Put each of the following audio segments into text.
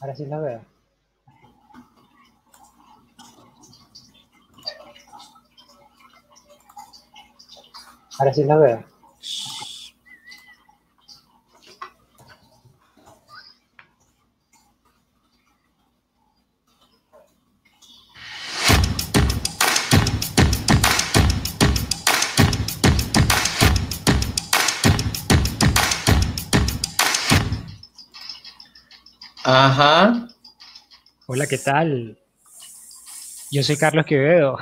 Ahora sí la veo. Ahora sí la veo. Hola, ¿qué tal? Yo soy Carlos Quevedo.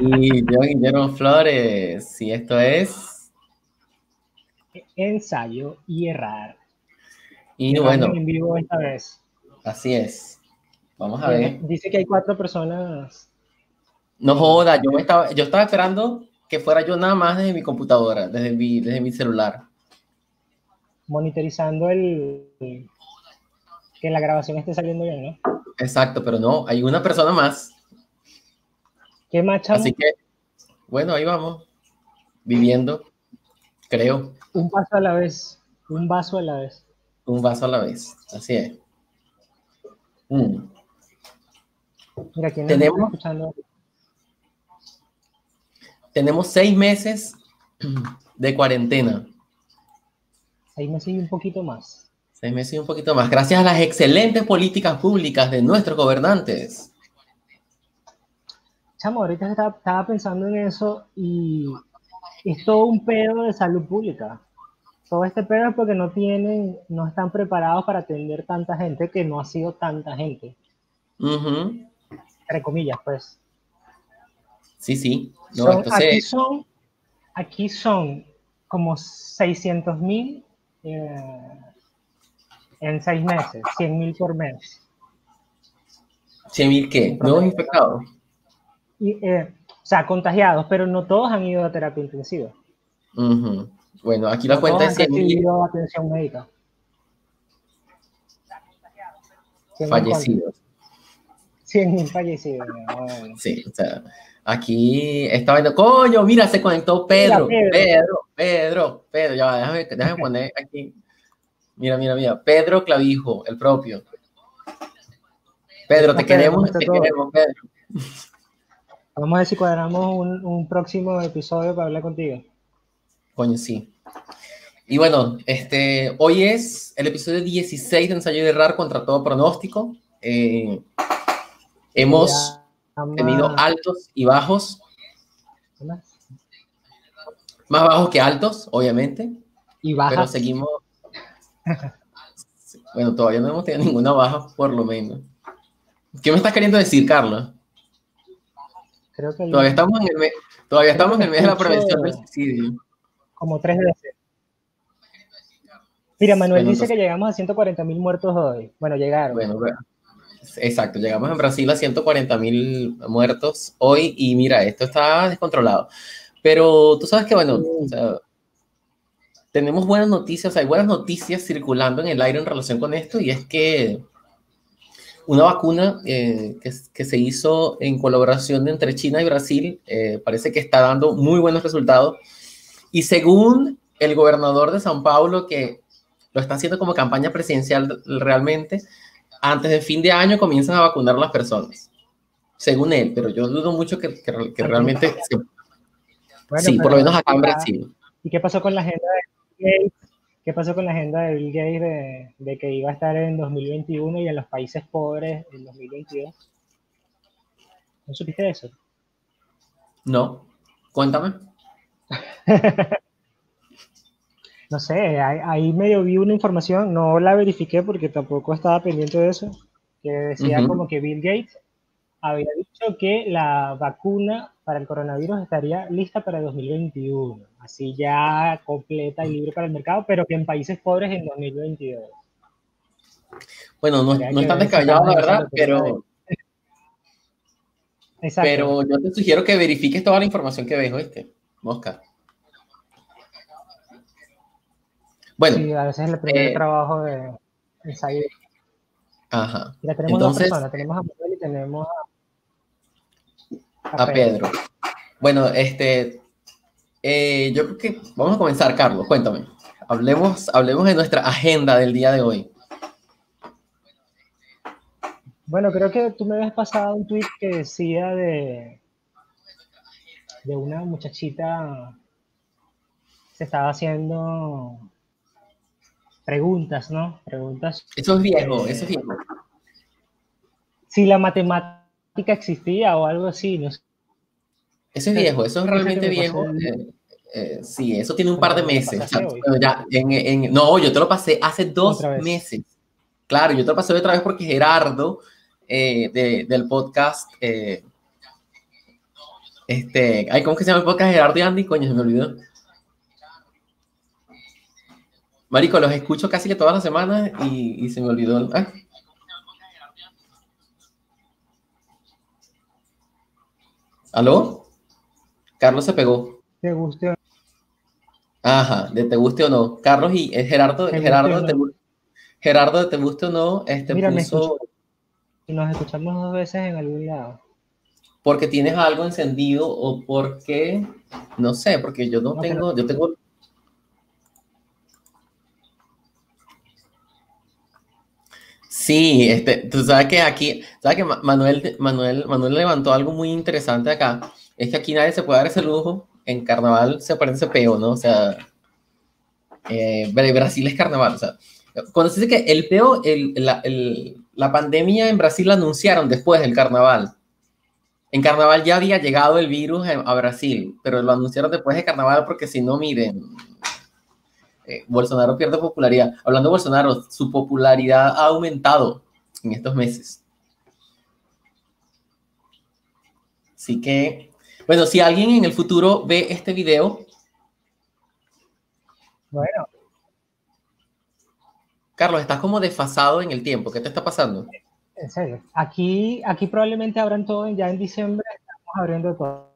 Y yo, Guillermo Flores. Y esto es. Ensayo y errar. Y bueno, en vivo esta vez. así es. Vamos a ver. Dice que hay cuatro personas. No joda, yo, me estaba, yo estaba esperando que fuera yo nada más desde mi computadora, desde mi, desde mi celular. monitorizando el que la grabación esté saliendo bien, ¿no? Exacto, pero no, hay una persona más. ¿Qué más? Así que, bueno, ahí vamos. Viviendo, creo. Un paso a la vez. Un vaso a la vez. Un vaso a la vez. Así es. Mm. Mira, ¿quién Tenemos- está escuchando? Tenemos seis meses de cuarentena. Ahí me sigue un poquito más. Seis meses y un poquito más. Gracias a las excelentes políticas públicas de nuestros gobernantes. Chamo, ahorita estaba, estaba pensando en eso y es todo un pedo de salud pública. Todo este pedo es porque no tienen, no están preparados para atender tanta gente que no ha sido tanta gente. Entre comillas, pues. Sí, sí. No, Son- entonces, aquí son, aquí son como 600 mil en seis meses, 100 mil por mes. 100 mil qué? Nuevos infectados. Y, eh, o sea, contagiados, pero no todos han ido a terapia intensiva. Ujú. Bueno, aquí la No cuenta es han 100 mil recibido atención médica. 100.000 fallecidos. 100 mil fallecidos. bueno. Sí, o sea, aquí está viendo, coño, mira, se conectó Pedro, Mira, Pedro, Pedro. Pedro, Pedro, ya va, déjame, déjame poner aquí. Mira, mira, mira, Pedro Clavijo, el propio. Pedro, te queremos, ¿cómo está te queremos, Pedro. Vamos a ver si cuadramos un, un próximo episodio para hablar contigo. Coño, sí. Y bueno, este, hoy es el episodio 16 de Ensayo de Errar contra todo pronóstico. Eh, hemos tenido altos y bajos, más bajos que altos, obviamente. Y pero baja. seguimos. Bueno, todavía no hemos tenido ninguna baja, por lo menos. ¿Qué me estás queriendo decir, Carlos? Creo que Todavía estamos en el mes, todavía estamos en el mes de la prevención del suicidio. como tres veces. Mira, Manuel Bueno, dice entonces- que llegamos a 140 mil muertos hoy. Bueno, llegaron. Bueno, bueno, exacto. Llegamos en Brasil a 140 mil muertos hoy y mira, esto está descontrolado. Pero tú sabes que, bueno, o sea, tenemos buenas noticias, hay buenas noticias circulando en el aire en relación con esto y es que una vacuna eh, que, que se hizo en colaboración entre China y Brasil eh, parece que está dando muy buenos resultados y según el gobernador de San Paulo que lo está haciendo como campaña presidencial realmente, antes de fin de año comienzan a vacunar a las personas, según él, pero yo dudo mucho que, que- que realmente, se- Bueno, sí, por lo menos acá en Brasil. ¿Y qué pasó con la agenda de Gates? ¿Qué pasó con la agenda de Bill Gates de, de que iba a estar en 2021 y en los países pobres en 2022? ¿No supiste eso? No, cuéntame. No sé, ahí, ahí medio vi una información, no la verifiqué porque tampoco estaba pendiente de eso, que decía como que Bill Gates había dicho que la vacuna para el coronavirus estaría lista para 2021, así ya completa y libre para el mercado, pero que en países pobres en 2022. Bueno, no, no que es tan ver si descabellado, la verdad, pero, Exacto. pero yo te sugiero que verifiques toda la información que ves, ¿oíste? Mosca. Bueno, Sí, a veces es el primer eh, trabajo de ensayo. ajá. Ya tenemos dos Entonces, personas, tenemos a Manuel y tenemos a, a Pedro. Bueno, este, eh, yo creo que vamos a comenzar, Carlos, cuéntame. Hablemos, hablemos de nuestra agenda del día de hoy. Bueno, creo que tú me habías pasado un tweet que decía de, de una muchachita se estaba haciendo preguntas, ¿no? Preguntas. Eso es viejo, eso es viejo. Si la matemática existía o algo así, no sé. Eso es viejo, eso es realmente viejo. Eh, eh, sí, eso tiene un par de meses. no, yo te lo pasé hace dos meses. Claro, yo te lo pasé otra vez porque Gerardo eh, del podcast. este, ay, ¿cómo que se llama el podcast Gerardo y Andy? Coño, se me olvidó. Marico, los escucho casi que todas las semanas y, se me olvidó. Ah. ¿Aló? Carlos se pegó. ¿Te guste o no? Ajá, de te guste o no. Carlos y eh, Gerardo, Gerardo, te, Gerardo, te guste o no, este Mira, puso... y nos escuchamos dos veces en algún lado. Porque tienes algo encendido o porque, no sé, porque yo no, tengo, yo tengo Sí, este, tú sabes que aquí, sabes que Manuel, Manuel, Manuel levantó algo muy interesante acá. Es que aquí nadie se puede dar ese lujo. En carnaval se parece peo, ¿no? O sea, eh, Brasil es carnaval. O sea, cuando se dice que el peo, la, pandemia en Brasil la anunciaron después del carnaval. En carnaval ya había llegado el virus a Brasil, pero lo anunciaron después de carnaval porque si no, miren, eh, Bolsonaro pierde popularidad. Hablando de Bolsonaro, su popularidad ha aumentado en estos meses. Así que, bueno, si alguien en el futuro ve este video. Bueno. Carlos, estás como desfasado en el tiempo. ¿Qué te está pasando? En serio. Aquí, aquí probablemente abran todo ya en diciembre. Estamos abriendo todo.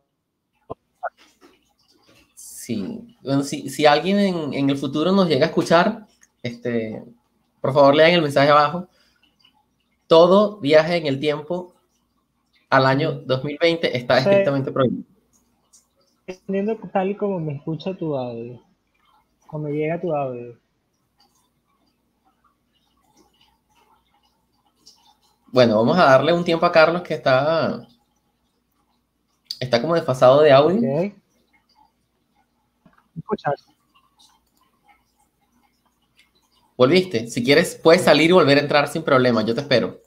Sí, bueno, si, si alguien en, en, el futuro nos llega a escuchar, este, por favor lean el mensaje abajo. Todo viaje en el tiempo al año 2020 está estrictamente prohibido. Entendiendo tal y como me escucha tu audio, como llega tu audio. Bueno, vamos a darle un tiempo a Carlos que está, está como desfasado de audio escuchar. Volviste. Si quieres, puedes salir y volver a entrar sin problema. Yo te espero.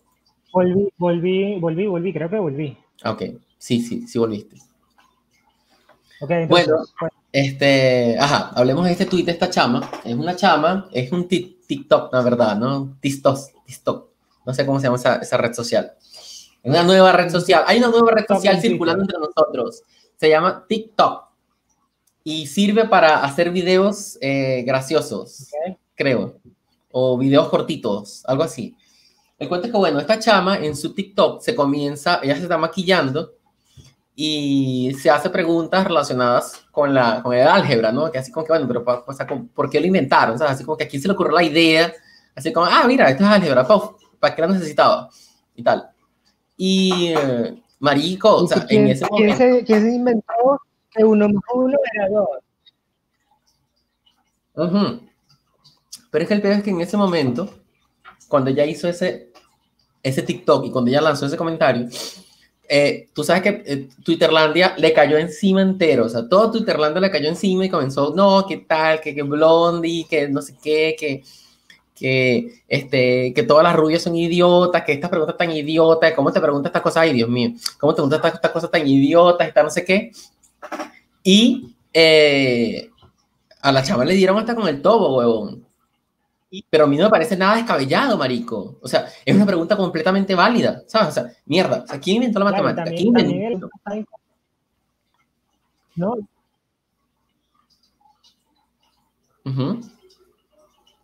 Volví, volví, volví, volví. Creo que volví. Ok. Sí, sí, sí volviste. bueno, pues. este, ajá, hablemos de este tweet de esta chama. Es una chama, es un TikTok, la verdad, ¿no? TikTok, TikTok. No sé cómo se llama esa, esa red social. Es una nueva red social. Hay una nueva red social circulando entre nosotros. Se llama TikTok y sirve para hacer videos eh, graciosos, creo, o videos cortitos, algo así. El cuento es que, bueno, esta chama en su TikTok se comienza, ella se está maquillando y se hace preguntas relacionadas con, la, con el álgebra, ¿no? Que así como que, bueno, pero o sea, ¿por qué lo inventaron? O sea, así como que a quién se le ocurrió la idea, así como, ah, mira, esto es álgebra, ¿para qué la necesitaba? Y tal. Y, eh, marico, o sea, en ese momento... ¿quién se, ¿Quién se inventó que uno más uno era dos. Pero es que el peor es que en ese momento, cuando ella hizo ese, ese TikTok y cuando ella lanzó ese comentario, eh, tú sabes que eh, Twitterlandia le cayó encima entero, o sea, todo Twitterlandia le cayó encima y comenzó, no, qué tal, que, que Blondie, que no sé qué, que, que, este, que todas las rubias son idiotas, que estas preguntas tan idiotas, ¿cómo te preguntas estas cosas? Ay, Dios mío, ¿cómo te preguntas estas, cosas tan idiotas, esta no sé qué? Y eh, a la chava le dieron hasta con el tobo, huevón. Pero a mí no me parece nada descabellado, marico. O sea, es una pregunta completamente válida, ¿sabes? O sea, mierda, ¿quién inventó la matemática? ¿Quién inventó? No.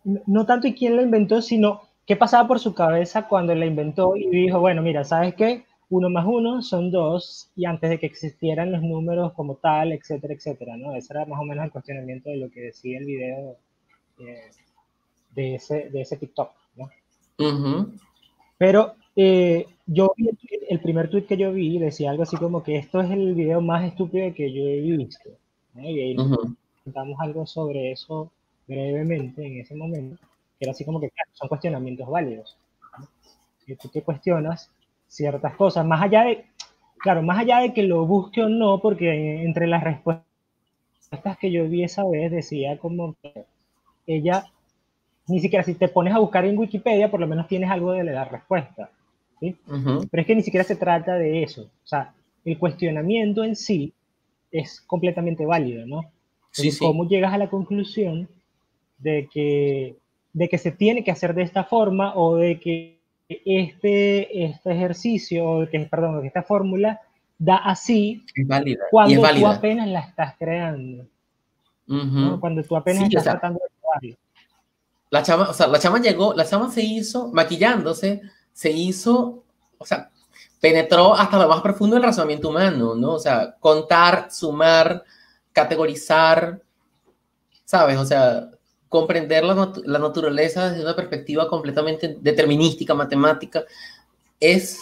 No tanto y quién la inventó, sino qué pasaba por su cabeza cuando la inventó y dijo, bueno, mira, ¿sabes qué? uno más uno son dos y antes de que existieran los números como tal, etcétera, etcétera, ¿no? Ese era más o menos el cuestionamiento de lo que decía el video eh, de, ese, de ese TikTok, ¿no? Pero eh, yo el, primer tweet que yo vi decía algo así como que esto es el video más estúpido que yo he visto, ¿no? Y ahí contamos algo sobre eso brevemente en ese momento, que era así como que son cuestionamientos válidos. ¿no? Tú te cuestionas ciertas cosas, más allá de, claro, más allá de que lo busque o no, porque entre las respuestas que yo vi esa vez decía como que ella, ni siquiera si te pones a buscar en Wikipedia, por lo menos tienes algo de la respuesta, ¿sí? Pero es que ni siquiera se trata de eso, o sea, el cuestionamiento en sí es completamente válido, ¿no? Sí, sí. ¿Cómo llegas a la conclusión de que, de que se tiene que hacer de esta forma o de que este, este ejercicio, o que, perdón, que esta fórmula da así es válida. cuando tú apenas la estás creando. Cuando tú apenas estás tratando de probarlo. La chama, o sea, la chama llegó, la chama se hizo, maquillándose, se hizo, o sea, penetró hasta lo más profundo del razonamiento humano, ¿no? O sea, contar, sumar, categorizar, ¿sabes? O sea, comprender la, la, naturaleza desde una perspectiva completamente determinística, matemática, es,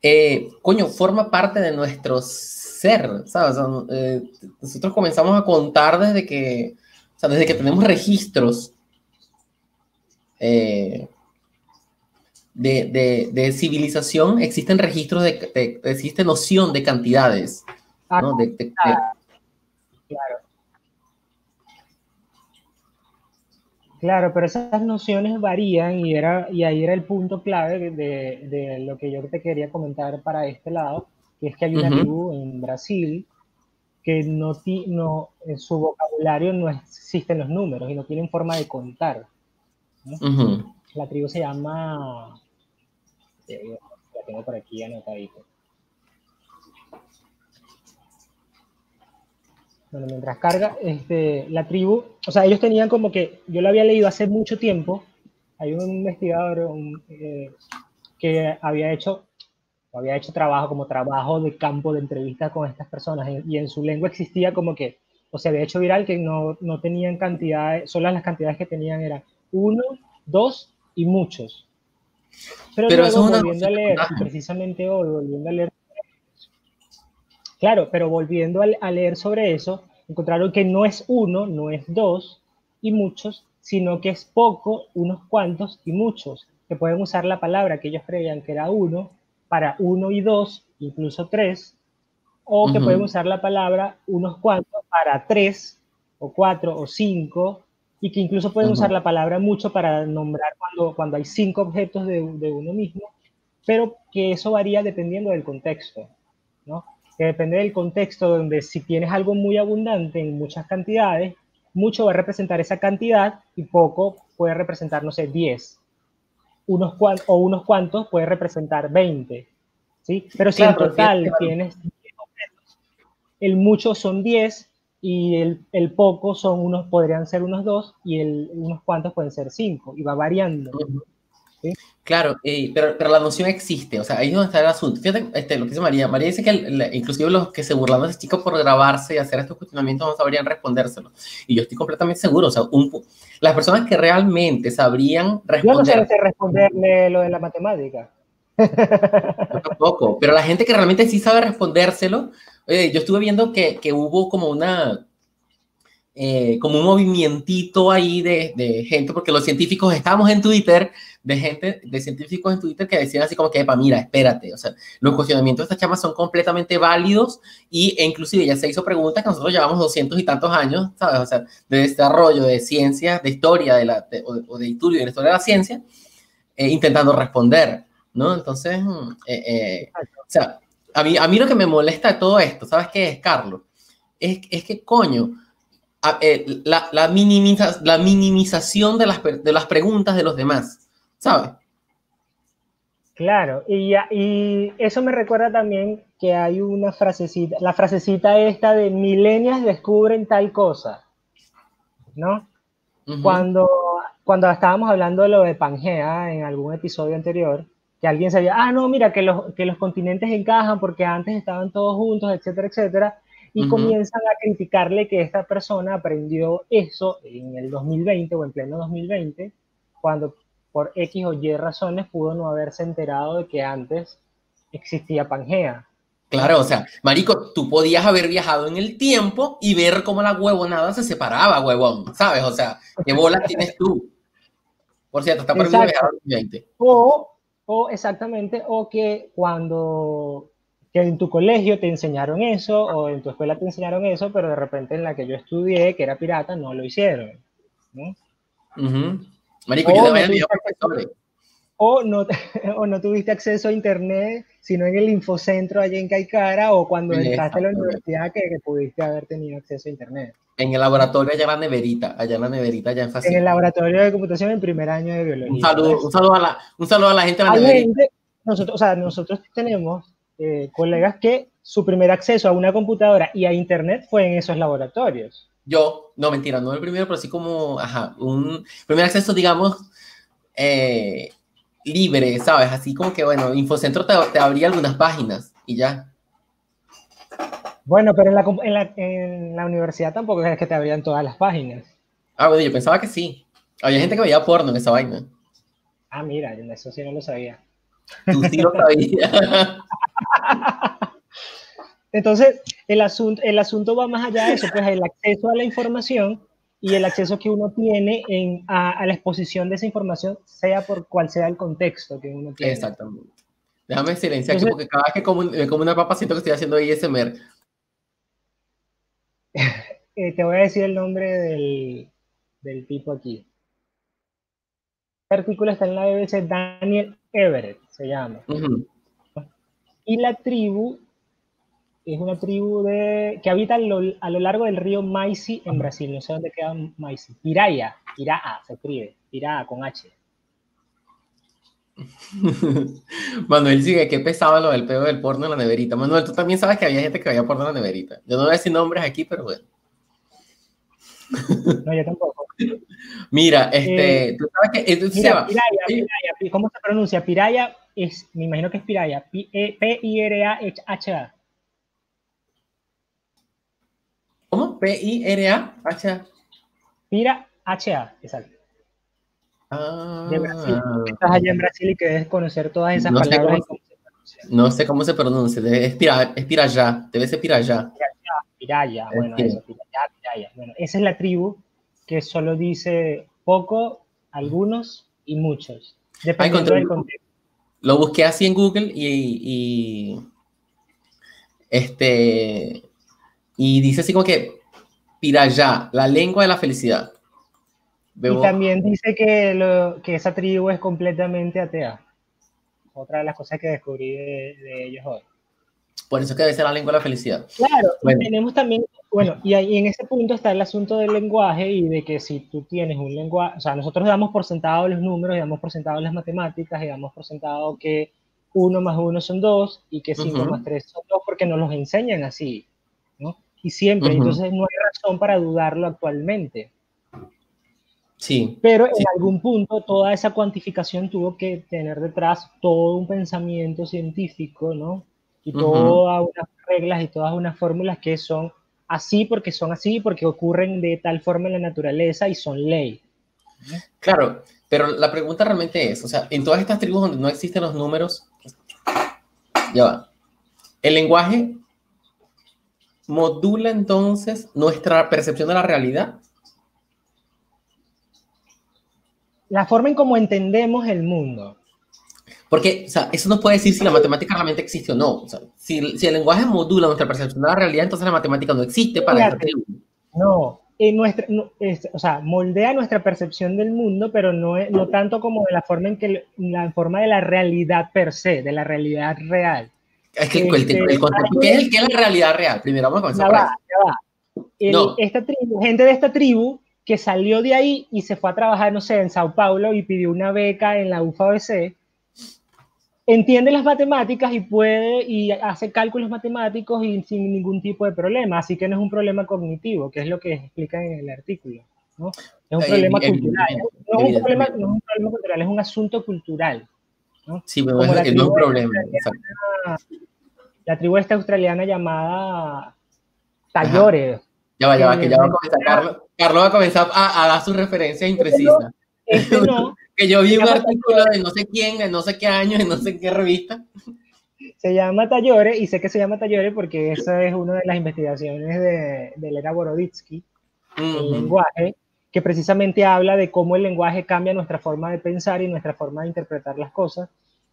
eh, coño, forma parte de nuestro ser, ¿sabes? Eh, nosotros comenzamos a contar desde que, o sea, desde que tenemos registros eh, de, de, civilización, existen registros de, existe noción de cantidades, ¿no? de, claro. Claro, pero esas nociones varían y, era, y ahí era el punto clave de, lo que yo te quería comentar para este lado, que es que hay una tribu en Brasil que no, no, en su vocabulario no existen los números y no tienen forma de contar. La tribu se llama, eh, la tengo por aquí anotadito. Bueno, mientras carga, este, la tribu, o sea, ellos tenían como que, yo lo había leído hace mucho tiempo, hay un investigador eh, que había hecho, había hecho trabajo como trabajo de campo de entrevista con estas personas y en su lengua existía como que, o se había hecho viral que no, no tenían cantidades, solo las cantidades que tenían eran uno, dos y muchos. Pero, luego, volviendo a leer, precisamente hoy, volviendo a leer Claro, pero volviendo a, leer sobre eso, encontraron que no es uno, no es dos y muchos, sino que es poco, unos cuantos y muchos, que pueden usar la palabra que ellos creían que era uno para uno y dos, incluso tres, o que pueden usar la palabra unos cuantos para tres o cuatro o cinco, y que incluso pueden usar la palabra mucho para nombrar cuando, cuando hay cinco objetos de, de uno mismo, pero que eso varía dependiendo del contexto, ¿no? que depende del contexto, donde si tienes algo muy abundante en muchas cantidades, mucho va a representar esa cantidad y poco puede representar, no sé, 10. Unos o unos cuantos puede representar 20. ¿sí? Pero si en total tienes 10 objetos, el mucho son 10 y el, el, poco son unos, podrían ser unos 2 y el, unos cuantos pueden ser 5 y va variando. Claro, eh, pero, pero, la noción existe, o sea, ahí es donde está el asunto. Fíjate este, lo que dice María. María dice que inclusive los que se burlan de ese chico por grabarse y hacer estos cuestionamientos no sabrían respondérselo. Y yo estoy completamente seguro, o sea, las personas que realmente sabrían responder... Yo no sé responderle lo de la matemática. Yo tampoco, pero la gente que realmente sí sabe respondérselo, yo estuve viendo que, que hubo como una, eh, como un movimientito ahí de, de, gente, porque los científicos estábamos en Twitter, de gente, de científicos en Twitter que decían así como que, mira, espérate, o sea, los cuestionamientos de estas chamas son completamente válidos y, e inclusive ya se hizo preguntas que nosotros llevamos doscientos y tantos años, ¿sabes? O sea, de desarrollo de ciencia, de historia, de la, o, de estudio de la historia de la ciencia, eh, intentando responder, ¿no? Entonces, mm, eh, o sea, a mí, a mí lo que me molesta de todo esto, ¿sabes qué es, Carlos? Es, es que, coño, eh, la, la, minimiza, la minimización de las, de las preguntas de los demás, ¿sabes? Claro, y, y eso me recuerda también que hay una frasecita, la frasecita esta de milenias descubren tal cosa, ¿no? cuando, cuando estábamos hablando de lo de Pangea en algún episodio anterior, que alguien sabía, ah, no, mira, que los, que los continentes encajan porque antes estaban todos juntos, etcétera, etcétera, y comienzan a criticarle que esta persona aprendió eso en el 2020 o en pleno 2020, cuando por X o Y razones pudo no haberse enterado de que antes existía Pangea. Claro, o sea, Marico, tú podías haber viajado en el tiempo y ver cómo la huevonada se separaba, huevón, ¿sabes? O sea, ¿qué bolas tienes tú? Por cierto, está por viajar al 20. O O exactamente, o que cuando que en tu colegio te enseñaron eso o en tu escuela te enseñaron eso, pero de repente en la que yo estudié, que era pirata, no lo hicieron. ¿no? Marico, yo o no, o no tuviste acceso a internet, sino en el infocentro allá en Caicara, o cuando entraste a la universidad que, pudiste haber tenido acceso a internet. En el laboratorio allá en la neverita, allá en la neverita, allá en En el laboratorio de computación en primer año de biología. Un saludo, un saludo, a, la, un saludo a la gente de la neverita. nosotros, o sea, nosotros tenemos eh, colegas que su primer acceso a una computadora y a internet fue en esos laboratorios. Yo, no mentira, no el primero, pero sí como, ajá, un primer acceso, digamos, eh, libre, ¿sabes? Así como que, bueno, Infocentro te, te abría algunas páginas y ya. Bueno, pero en la, en, la, en la, universidad tampoco es que te abrían todas las páginas. Ah, bueno, yo pensaba que sí. Había gente que veía porno en esa vaina. Ah, mira, eso sí no lo sabía. Tú sí lo sabías. Entonces, el asunto, el asunto va más allá de eso, pues el acceso a la información y el acceso que uno tiene en, a, la exposición de esa información, sea por cual sea el contexto que uno tiene. Exactamente. Déjame silenciar aquí porque cada vez que como, como una papa siento que estoy haciendo ISMR. eh, te voy a decir el nombre del, del tipo aquí. Este artículo está en la BBC, Daniel Everett se llama. Y la tribu es una tribu de, que habita a lo, a lo largo del río Maici en Brasil. No sé dónde queda Maici. Piraya, Piraa se escribe. Piraa con H. Manuel sigue, qué pesado lo del pedo del porno en la neverita. Manuel, tú también sabes que había gente que veía porno en la neverita. Yo no voy a decir nombres aquí, pero bueno. No, yo tampoco. Mira, este, eh, tú sabes que mira, Piraya, Piraya, ¿cómo se pronuncia? Piraya es, me imagino que es Piraya, P-I-R-A-H-A. ¿Cómo? P-I-R-A-H-A. Pira H-A, exacto. Ah, de Brasil. Estás allá en Brasil y quieres conocer todas esas palabras. no sé cómo se pronuncia. Es, pira, es Piraya. Debe ser Piraya. Piraya, bueno, eso, Piraya, Piraya. Bueno, esa es la tribu que solo dice poco, algunos y muchos. Dependiendo del contexto. Lo busqué así en Google y, y este y dice así como que Piraya, la lengua de la felicidad. Y también dice que, lo, que esa tribu es completamente atea. Otra de las cosas que descubrí de, ellos hoy. Por eso que debe ser la lengua de la felicidad. Claro, tenemos también, bueno, y, ahí, en ese punto está el asunto del lenguaje y de que si tú tienes un lenguaje, o sea, nosotros damos por sentado los números, damos por sentado las matemáticas, damos por sentado que uno más uno son dos y que cinco más tres son dos porque nos los enseñan así y siempre, entonces no hay razón para dudarlo actualmente. Sí. Pero en algún punto toda esa cuantificación tuvo que tener detrás todo un pensamiento científico, ¿no? Y todas unas reglas y todas unas fórmulas que son así porque son así, porque ocurren de tal forma en la naturaleza y son ley. Claro, pero la pregunta realmente es, o sea, en todas estas tribus donde no existen los números, ya va, el lenguaje modula entonces nuestra percepción de la realidad? La forma en cómo entendemos el mundo. Porque, o sea, eso no puede decir si la matemática realmente existe o no. O sea, si, el lenguaje modula nuestra percepción de la realidad, entonces la matemática no existe para esta No, en nuestra, o sea, moldea nuestra percepción del mundo, pero no, no tanto como de la forma en que la forma de la realidad per se, de la realidad real. Es que el, este, concepto, ¿qué es, la realidad real? Primero vamos a comenzar. Ya va, ya va. Esta tribu, gente de esta tribu que salió de ahí y se fue a trabajar, no sé, en Sao Paulo y pidió una beca en la UFABC, entiende las matemáticas y puede y hace cálculos matemáticos y sin ningún tipo de problema, así que no es un problema cognitivo, que es lo que explica en el artículo. ¿no? Es un problema cultural. No es un problema, no es un problema cultural, es un asunto cultural. ¿No? Sí, pero es, no es un problema la tribu esta australiana llamada Tayore. Ya va, ya va, que ya va a comenzar, Carlos, Carlos va a comenzar a, dar sus referencias imprecisas. Este no, que yo vi un artículo de no sé quién, de no sé qué año, de no sé qué revista. Se llama Tayore, y sé que se llama Tayore porque esa es una de las investigaciones de, de Lena Boroditsky, el lenguaje, que precisamente habla de cómo el lenguaje cambia nuestra forma de pensar y nuestra forma de interpretar las cosas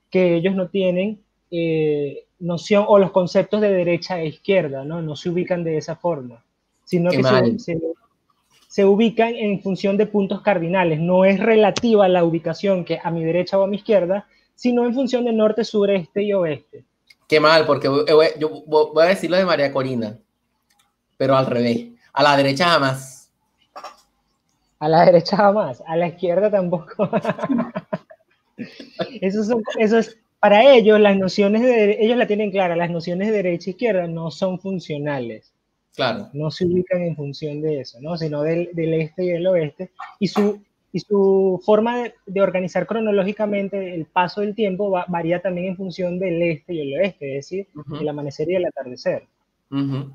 que ellos no tienen eh, noción o los conceptos de derecha e izquierda, ¿no? No se ubican de esa forma, sino que se, se, ubican en función de puntos cardinales. No es relativa la ubicación que a mi derecha o a mi izquierda, sino en función de norte, sureste y oeste. Qué mal, porque yo voy a decir lo de María Corina, pero al revés. A la derecha jamás. A la derecha jamás, a la izquierda tampoco. eso, eso es para ellos, las nociones de ellos la tienen clara, las nociones de derecha e izquierda no son funcionales. Claro. No se ubican en función de eso, ¿no? Sino del, del este y del oeste. Y su, y su forma de, organizar cronológicamente el paso del tiempo varía también en función del este y el oeste, es decir, el amanecer y el atardecer. también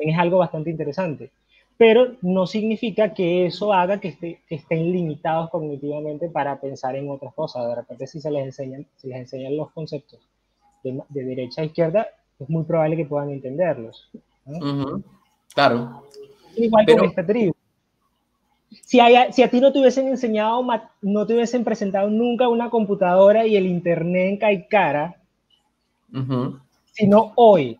es algo bastante interesante pero no significa que eso haga que, estén limitados cognitivamente para pensar en otras cosas. De repente, si se les enseñan, si les enseñan los conceptos de, derecha a izquierda, es muy probable que puedan entenderlos. Claro. Igual con esta tribu. Si, si, a ti no te hubiesen enseñado, no te hubiesen presentado nunca una computadora y el internet en Caicara, sino hoy,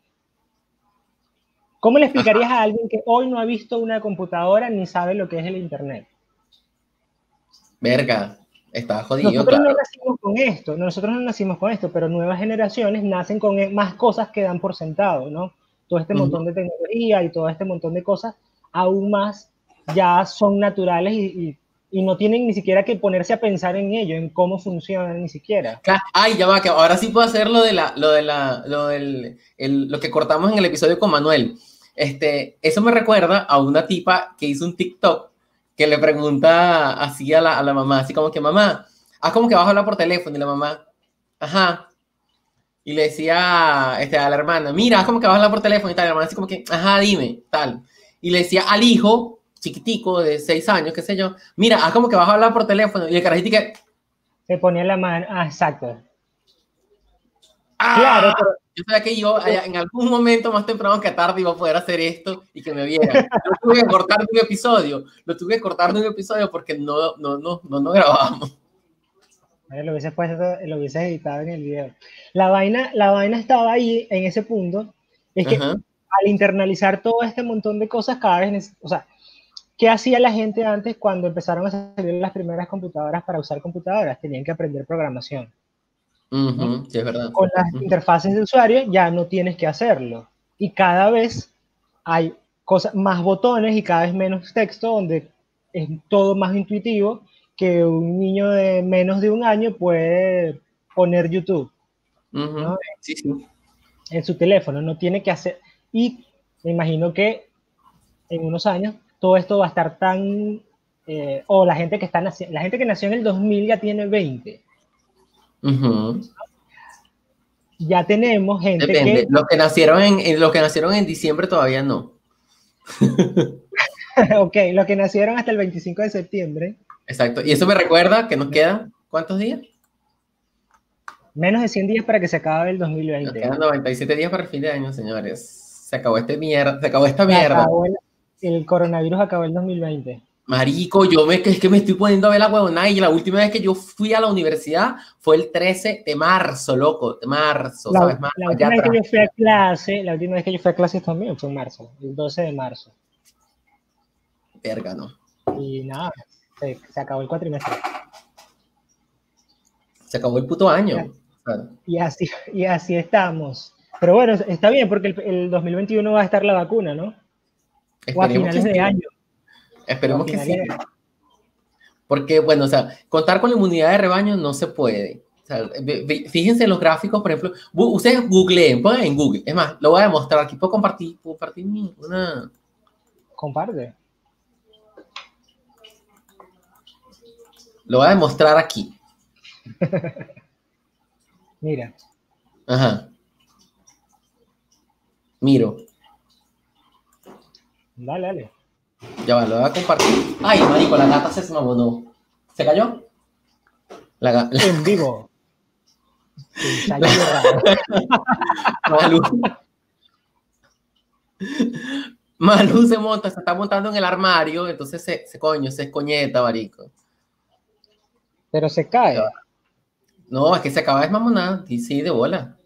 ¿Cómo le explicarías a alguien que hoy no ha visto una computadora ni sabe lo que es el Internet? Verga, está jodido. Nosotros no nacimos con esto, nosotros no nacimos con esto, pero nuevas generaciones nacen con más cosas que dan por sentado, ¿no? Todo este montón de tecnología y todo este montón de cosas, aún más ya son naturales y, no tienen ni siquiera que ponerse a pensar en ello, en cómo funcionan ni siquiera. Ay, ya va, que ahora sí puedo hacer lo de la, lo de la, lo del, lo que cortamos en el episodio con Manuel. Este, eso me recuerda a una tipa que hizo un TikTok que le pregunta así a la, a la mamá, así como que mamá, haz como que vas a hablar por teléfono y la mamá, ajá. Y le decía este, a la hermana, mira, haz como que vas a hablar por teléfono y tal. La hermana así como que, ajá, dime, tal. Y le decía al hijo, chiquitico, de seis años, qué sé yo, mira, haz como que vas a hablar por teléfono. Y el carajito que... Se ponía la mano, ah, exacto. Ah, claro, pero yo sabía que yo en algún momento más temprano que tarde iba a poder hacer esto y que me viera. Lo tuve que cortar de un episodio, lo tuve que cortar de un episodio porque no, no, no, no, no grabábamos. Lo hubiese, puesto, lo hubiese editado en el video. La vaina, la vaina estaba ahí en ese punto. Es que al internalizar todo este montón de cosas, cada vez, o sea, ¿qué hacía la gente antes cuando empezaron a salir las primeras computadoras para usar computadoras? Tenían que aprender programación Con las interfaces de usuario ya no tienes que hacerlo. Y cada vez hay cosas, más botones y cada vez menos texto, donde es todo más intuitivo que un niño de menos de un año puede poner YouTube en su teléfono. No tiene que hacer. Y me imagino que en unos años todo esto va a estar tan. Eh, o la gente que está la gente que nació en el 2000 ya tiene 20 ya tenemos gente que... Los que, nacieron en, los que nacieron en diciembre todavía no. ok, los que nacieron hasta el 25 de septiembre. Exacto. Y eso me recuerda que nos quedan, ¿cuántos días? Menos de 100 días para que se acabe el 2020. Nos quedan 97 días para el fin de año, señores. Se acabó este mierda, se acabó esta mierda. el coronavirus acabó el 2020. Marico, yo me, es que me estoy poniendo a ver la huevona y la última vez que yo fui a la universidad fue el 13 de marzo, loco, de marzo, la, ¿sabes? la última vez que yo fui a clase, la última vez que yo fui a clase también fue en marzo, el 12 de marzo. Verga, ¿no? Y nada, se, acabó el cuatrimestre. Se acabó el puto año. Y así, y así estamos. Pero bueno, está bien porque el, el 2021 va a estar la vacuna, ¿no? o a finales de año. Esperemos que sí. Porque, bueno, o sea, contar con la inmunidad de rebaño no se puede. fíjense en los gráficos, por ejemplo, ustedes googleen, pongan en Google. Es más, lo voy a demostrar aquí. ¿Puedo compartir, compartir una? Comparte. Lo voy a demostrar aquí. Mira. Ajá. Miro. Dale, dale. Ya va, lo voy a compartir. Ay, marico, la gata se no. ¿Se cayó? La. En vivo. Malú. Malú se monta, se está montando en el armario, entonces se, se coño, se escoñeta, marico. Pero se cae. No, es que se acaba de mamonar, y sí, de bola.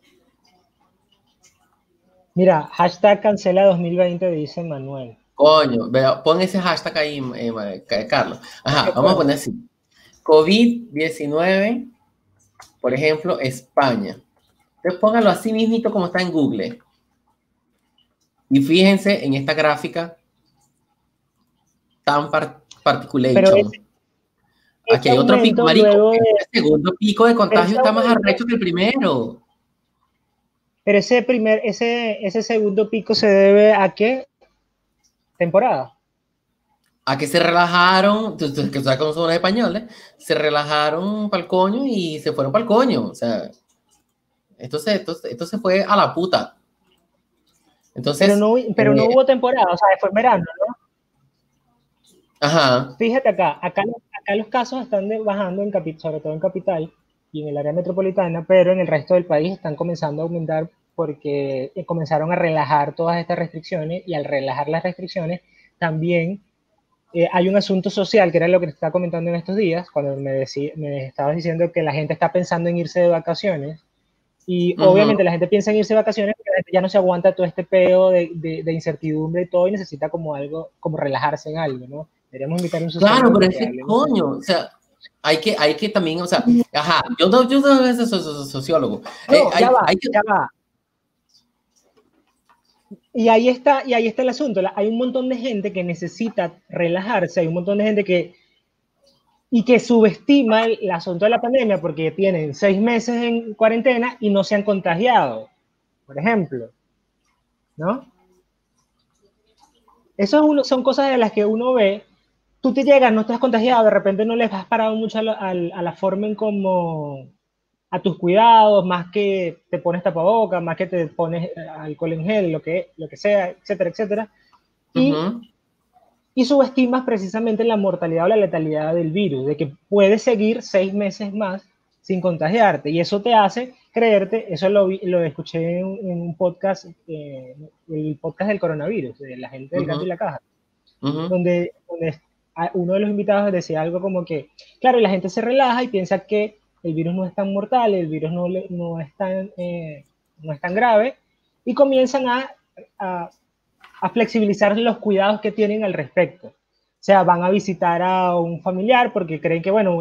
Mira, hashtag cancela 2020, dice Manuel. Coño, vea, pon ese hashtag ahí, eh, Carlos. Ajá, vamos a poner así. COVID-19, por ejemplo, España. Entonces póngalo así mismito como está en Google. Y fíjense en esta gráfica tan particular. Aquí hay otro pico, marico. El segundo pico de contagio está más arrecho que el primero. Pero ese primer, ese, ese segundo pico se debe a qué temporada? A que se relajaron, que sabes cómo son los españoles, se relajaron para el coño y se fueron para el coño. O sea, esto se, esto, se fue a la puta. Entonces, pero no, pero no eh, hubo temporada, o sea, fue verano, ¿no? Ajá. Fíjate acá, acá, acá los casos están bajando, en sobre todo en capital y en el área metropolitana, pero en el resto del país están comenzando a aumentar porque eh, comenzaron a relajar todas estas restricciones y al relajar las restricciones también eh, hay un asunto social, que era lo que te estaba comentando en estos días, cuando me, me estabas diciendo que la gente está pensando en irse de vacaciones. Y obviamente la gente piensa en irse de vacaciones porque ya no se aguanta todo este peo de, de, incertidumbre y todo y necesita como algo, como relajarse en algo, ¿no? Deberíamos invitar un Claro, pero es que, coño, o sea, hay que, hay que también, o sea, ajá, yo no, yo no soy sociólogo. Eh, ya va, ya va. Y ahí está, y ahí está el asunto. Hay un montón de gente que necesita relajarse, hay un montón de gente que y que subestima el, asunto de la pandemia porque tienen seis meses en cuarentena y no se han contagiado, por ejemplo, ¿no? Eso son cosas de las que uno ve tú te llegas, no estás contagiado, de repente no les has parado mucho a la, forma en como a tus cuidados, más que te pones tapabocas, más que te pones eh, alcohol en gel, lo que, lo que sea, etcétera, etcétera. Y, y subestimas precisamente la mortalidad o la letalidad del virus, de que puedes seguir seis meses más sin contagiarte. Y eso te hace creerte, eso lo, lo escuché en, un podcast, eh, el podcast del coronavirus, de la gente del gato y la caja, donde, donde uno de los invitados decía algo como que, claro, la gente se relaja y piensa que el virus no es tan mortal, el virus no, no, es, tan, eh, no es tan grave, y comienzan a, a, a, flexibilizar los cuidados que tienen al respecto. O sea, van a visitar a un familiar porque creen que, bueno,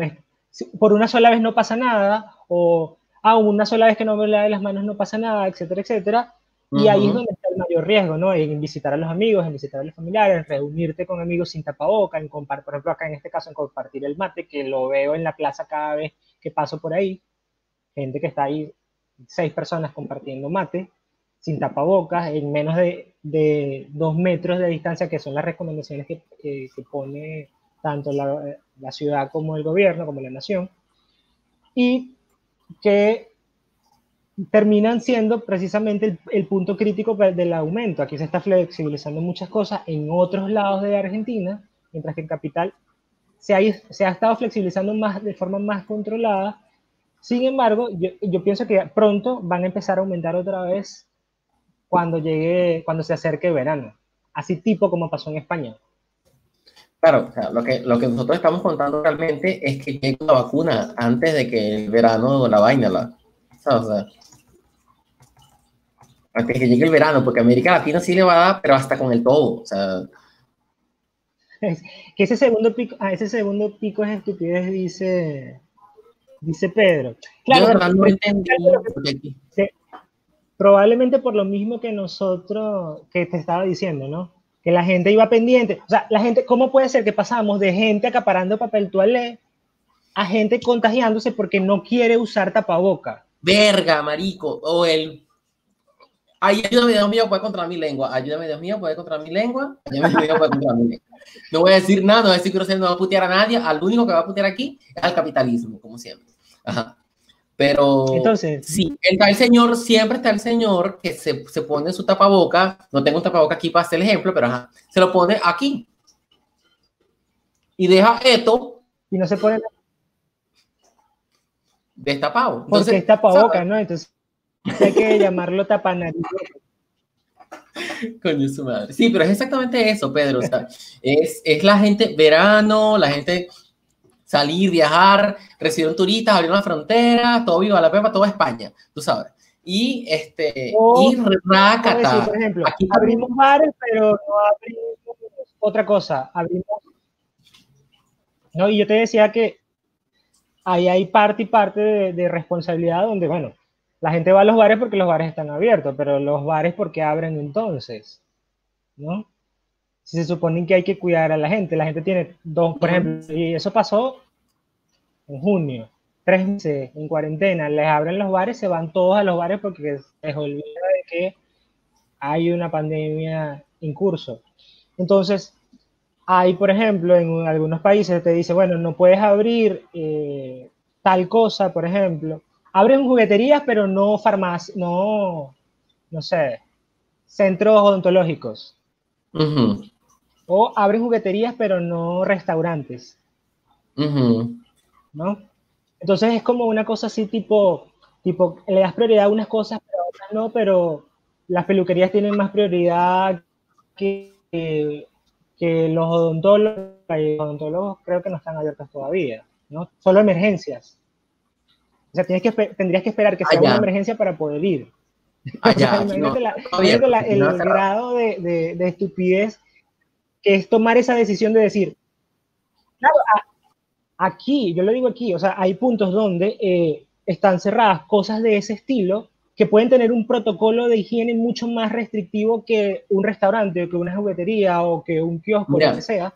por una sola vez no pasa nada, o ah, una sola vez que no me lave las manos no pasa nada, etcétera, etcétera. Y ahí es donde está el mayor riesgo, ¿no? En visitar a los amigos, en visitar a los familiares, en reunirte con amigos sin tapaboca, en compartir, por ejemplo, acá en este caso, en compartir el mate, que lo veo en la plaza cada vez que paso por ahí. Gente que está ahí, seis personas compartiendo mate, sin tapabocas, en menos de, de dos metros de distancia, que son las recomendaciones que, que, pone tanto la, la ciudad como el gobierno, como la nación. Y que terminan siendo precisamente el, punto crítico del aumento. Aquí se está flexibilizando muchas cosas en otros lados de Argentina, mientras que en Capital se ha, estado flexibilizando más de forma más controlada. Sin embargo, yo, pienso que pronto van a empezar a aumentar otra vez cuando llegue, cuando se acerque el verano, así tipo como pasó en España. Claro, lo, que, lo que nosotros estamos contando realmente es que llegue la vacuna antes de que el verano la vaina la, antes que llegue el verano, porque América Latina sí le va a dar, pero hasta con el todo, o sea. Que ese segundo pico, ah, ese segundo pico es estupidez, dice, dice Pedro. Claro, probablemente por lo mismo que nosotros, que te estaba diciendo, ¿no? Que la gente iba pendiente. O sea, la gente, ¿cómo puede ser que pasamos de gente acaparando papel toalé a gente contagiándose porque no quiere usar tapaboca? Verga, marico, o el ayúdame Dios mío, puede contra mi lengua, ayúdame Dios mío, puede contra mi lengua, ayúdame Dios mío, puede contra mi lengua. No voy a decir nada, no voy a decir que no va a putear a nadie, al único que va a putear aquí es al capitalismo, como siempre. Ajá. Pero Entonces, sí, está el señor, siempre está el señor que se, se pone su tapaboca, no tengo un tapaboca aquí para hacer el ejemplo, pero ajá, se lo pone aquí. Y deja esto. Y no se pone destapado. Entonces, Porque es tapaboca, ¿no? Entonces hay que llamarlo tapanariz. Coño, su madre. Sí, pero es exactamente eso, Pedro. O sea, es, es la gente, verano, la gente salir, viajar, recibieron turistas, abrieron la frontera, todo viva la pepa, toda España, tú sabes. Y este, O, y rácata. por ejemplo, Aquí- abrimos bares, pero no abrimos otra cosa. Abrimos. No, y yo te decía que ahí hay parte y parte de, de responsabilidad donde, bueno, la gente va a los bares porque los bares están abiertos, pero los bares porque abren entonces, ¿no? Si se supone que hay que cuidar a la gente, la gente tiene dos, por ejemplo, y eso pasó en junio, tres meses en cuarentena, les abren los bares, se van todos a los bares porque se les olvida de que hay una pandemia en curso. Entonces, hay, por ejemplo, en algunos países te dice, bueno, no puedes abrir eh, tal cosa, por ejemplo. Abren jugueterías, pero no farmacias, no, no sé, centros odontológicos. O abren jugueterías, pero no restaurantes. ¿no? Entonces es como una cosa así tipo, tipo, le das prioridad a unas cosas, pero a otras no, pero las peluquerías tienen más prioridad que, que, que los odontólogos, y los odontólogos creo que no están abiertos todavía, ¿no? Solo emergencias. O sea, tienes que, tendrías que esperar que sea Ah, ya. una emergencia para poder ir. Allá, O sea, no, la- la- aquí el no, grado de, de- de estupidez que es tomar esa decisión de decir, claro, a- aquí, yo lo digo aquí, o sea, hay puntos donde eh, están cerradas cosas de ese estilo que pueden tener un protocolo de higiene mucho más restrictivo que un restaurante o que una juguetería o que un kiosco, Mira. lo que sea.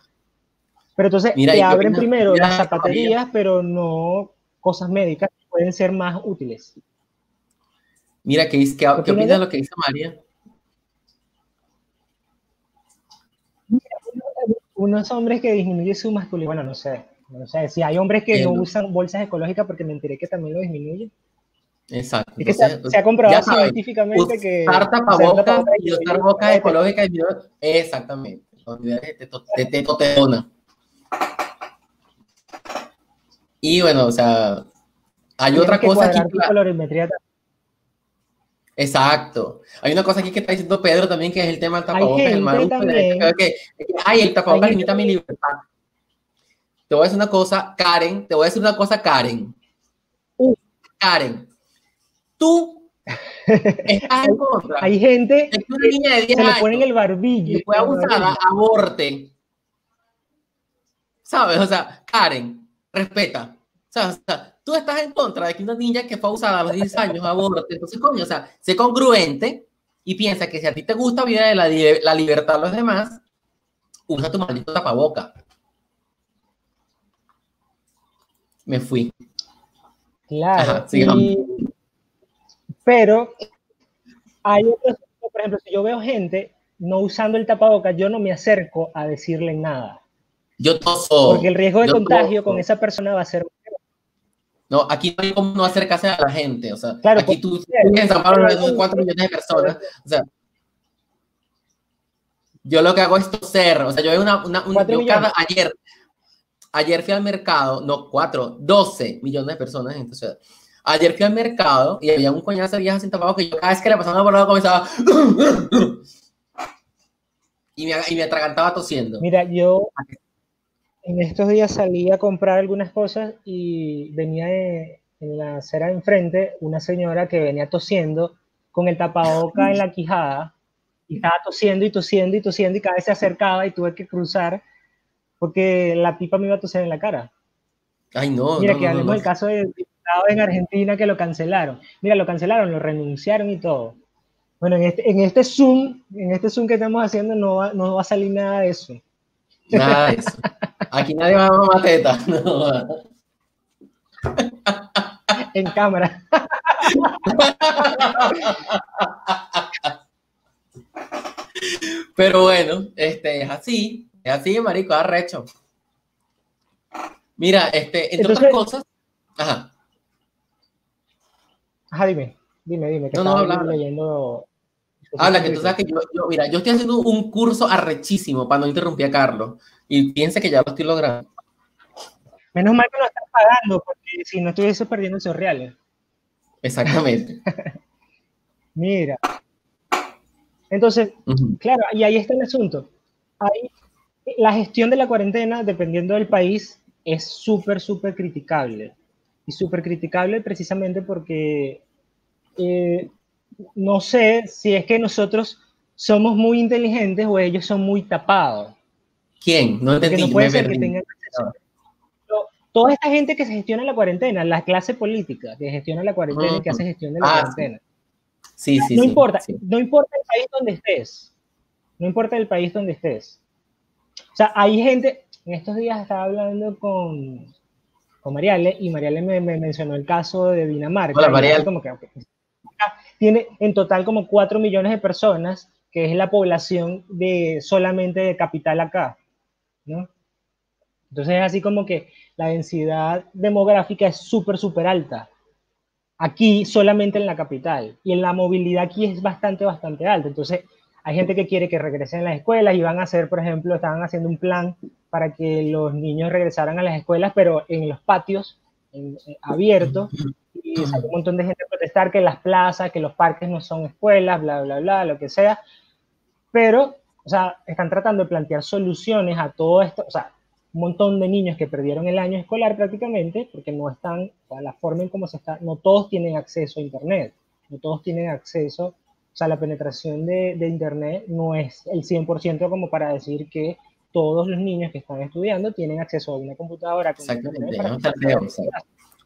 Pero entonces Mira, te ¿y qué abren primero las zapaterías, pero no cosas médicas pueden ser más útiles. Mira, ¿qué, qué, ¿Qué qué opinas opinas de- lo que dice María? unos hombres que disminuye su masculinidad, bueno, no sé, no sé, si hay hombres que no usan bolsas ecológicas porque me enteré que también lo disminuye. Exacto. Es que se, ha- Entonces, se ha comprobado ya sabes, científicamente que usar tapabocas y usar bocas ecológicas y exactamente teto- de testosterona y bueno o sea hay tienes otra cosa aquí colorimetría exacto hay una cosa aquí que está diciendo Pedro también que es el tema del Hay tapabocas el mal que, que, ay el tapabocas Hay limita mi libertad te voy a decir una cosa Karen te voy a decir una cosa Karen Uh. Karen tú estás en contra Hay gente de que una niña de 10 se le ponen el barbillo. y fue abusada, aborte. ¿Sabes? O sea, Karen, respeta. O sea, o sea, tú estás en contra de que una niña que fue abusada a los 10 años aborte. Entonces, coño, o sea, sé congruente y piensa que si a ti te gusta vida de la, la libertad de los demás, usa tu maldito tapaboca. Me fui. Claro. Ajá, y- pero hay otros, por ejemplo, si yo veo gente no usando el tapabocas, yo no me acerco a decirle nada. Yo toso. Porque el riesgo de contagio toso. con esa persona va a ser No, aquí no hay cómo no acercarse a la gente. O sea, Claro, aquí pues, tú en San Pablo hay 4 millones de personas. O sea, yo lo que hago es toser. O sea, yo veo una, una, una- yo cada, ayer, ayer fui al mercado, no, 4, 12 millones de personas en esta ciudad. Ayer fui al mercado y había un coñazo de viejas sin tapabocas que yo cada vez que le pasaba por lado comenzaba y me, y me atragantaba tosiendo. Mira, yo en estos días salí a comprar algunas cosas y venía de- en la acera de enfrente una señora que venía tosiendo con el tapaboca en la quijada y estaba tosiendo y tosiendo y tosiendo y cada vez se acercaba y tuve que cruzar porque la pipa me iba a toser en la cara. Ay, no. Mira, no, que no, hablemos no, del caso del diputado en Argentina que lo cancelaron. Mira, lo cancelaron, lo renunciaron y todo. Bueno, en este, en este Zoom, en este Zoom que estamos haciendo no va, no va a salir nada de eso. Nada de eso. Aquí nadie va a mamar teta. No. En cámara. Pero bueno, este, es así, es así, marico, arrecho. Mira, este, entre Entonces- otras cosas, ajá, Ajá, dime, dime, dime, que No, no, estaba habla. leyendo. Habla que tú sabes que yo, yo, mira, yo estoy haciendo un curso arrechísimo para no interrumpir a Carlos y piensa que ya lo estoy logrando. Menos mal que no están pagando, porque si no estuviese perdiendo esos reales. Exactamente. Mira. Entonces, claro, y ahí está el asunto. Ahí, la gestión de la cuarentena, dependiendo del país, es súper, súper criticable. Y súper criticable precisamente porque eh, no sé si es que nosotros somos muy inteligentes o ellos son muy tapados. ¿Quién? No entendí. no puede ser que tengan toda esta gente que se gestiona la cuarentena, la clase política que gestiona la cuarentena y que hace gestión de la ah, cuarentena. Sí, sí, no importa, no importa el país donde estés. No importa el país donde estés. O sea, hay gente, en estos días estaba hablando con, con Mariale y Mariale me, mencionó el caso de Dinamarca. Hola, Mariale. Como que, tiene en total como 4 millones de personas, que es la población de solamente de capital acá, ¿no? Entonces es así como que la densidad demográfica es súper, súper alta. Aquí solamente en la capital. Y en la movilidad aquí es bastante, bastante alta. Entonces hay gente que quiere que regresen a las escuelas y van a hacer, por ejemplo, estaban haciendo un plan para que los niños regresaran a las escuelas, pero en los patios abiertos. Y salió un montón de gente a protestar que las plazas, que los parques no son escuelas, bla, bla, bla, lo que sea. Pero, o sea, están tratando de plantear soluciones a todo esto. O sea, un montón de niños que perdieron el año escolar prácticamente porque no están, o sea, la forma en cómo se está, no todos tienen acceso a Internet, no todos tienen acceso, o sea, la penetración de, de Internet no es el 100% como para decir que todos los niños que están estudiando tienen acceso a una computadora. Exactamente, ahí está el peo,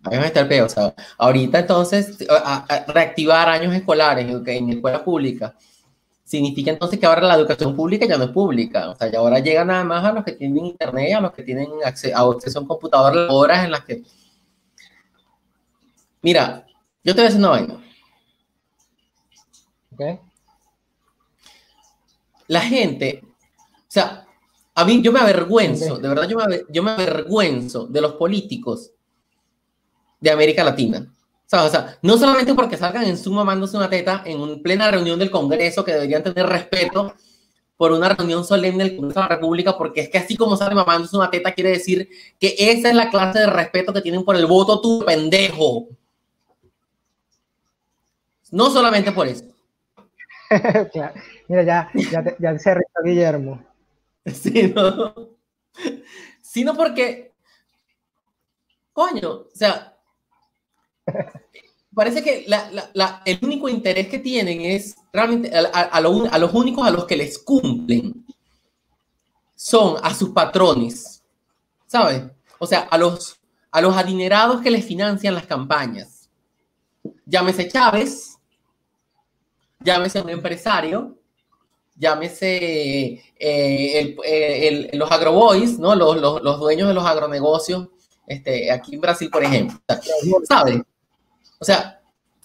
ahí está el peo, o sea, ahorita entonces, reactivar años escolares en, en escuelas públicas significa entonces que ahora la educación pública ya no es pública, o sea, ya ahora llega nada más a los que tienen internet, a los que tienen acceso, a acceso a un computador, horas en las que... Mira, yo te voy a decir una vaina. Okay. La gente, o sea, a mí yo me avergüenzo, de verdad yo me, yo me avergüenzo de los políticos de América Latina. O sea, no solamente porque salgan en Zoom mamándose una teta en una plena reunión del Congreso, que deberían tener respeto por una reunión solemne del Congreso de la República, porque es que así como sale mamándose una teta, quiere decir que esa es la clase de respeto que tienen por el voto, tu pendejo. No solamente por eso. Mira, ya, ya, ya se Guillermo. Sí, no. Sino porque, coño, o sea, parece que el único interés que tienen es realmente a, los únicos a los que les cumplen son a sus patrones, ¿sabes? O sea, a los, a los adinerados que les financian las campañas. Llámese Chávez, llámese un empresario, llámese eh, los agroboys, ¿no? Los, los, dueños de los agronegocios, este, aquí en Brasil, por ejemplo. ¿Sabes? O sea,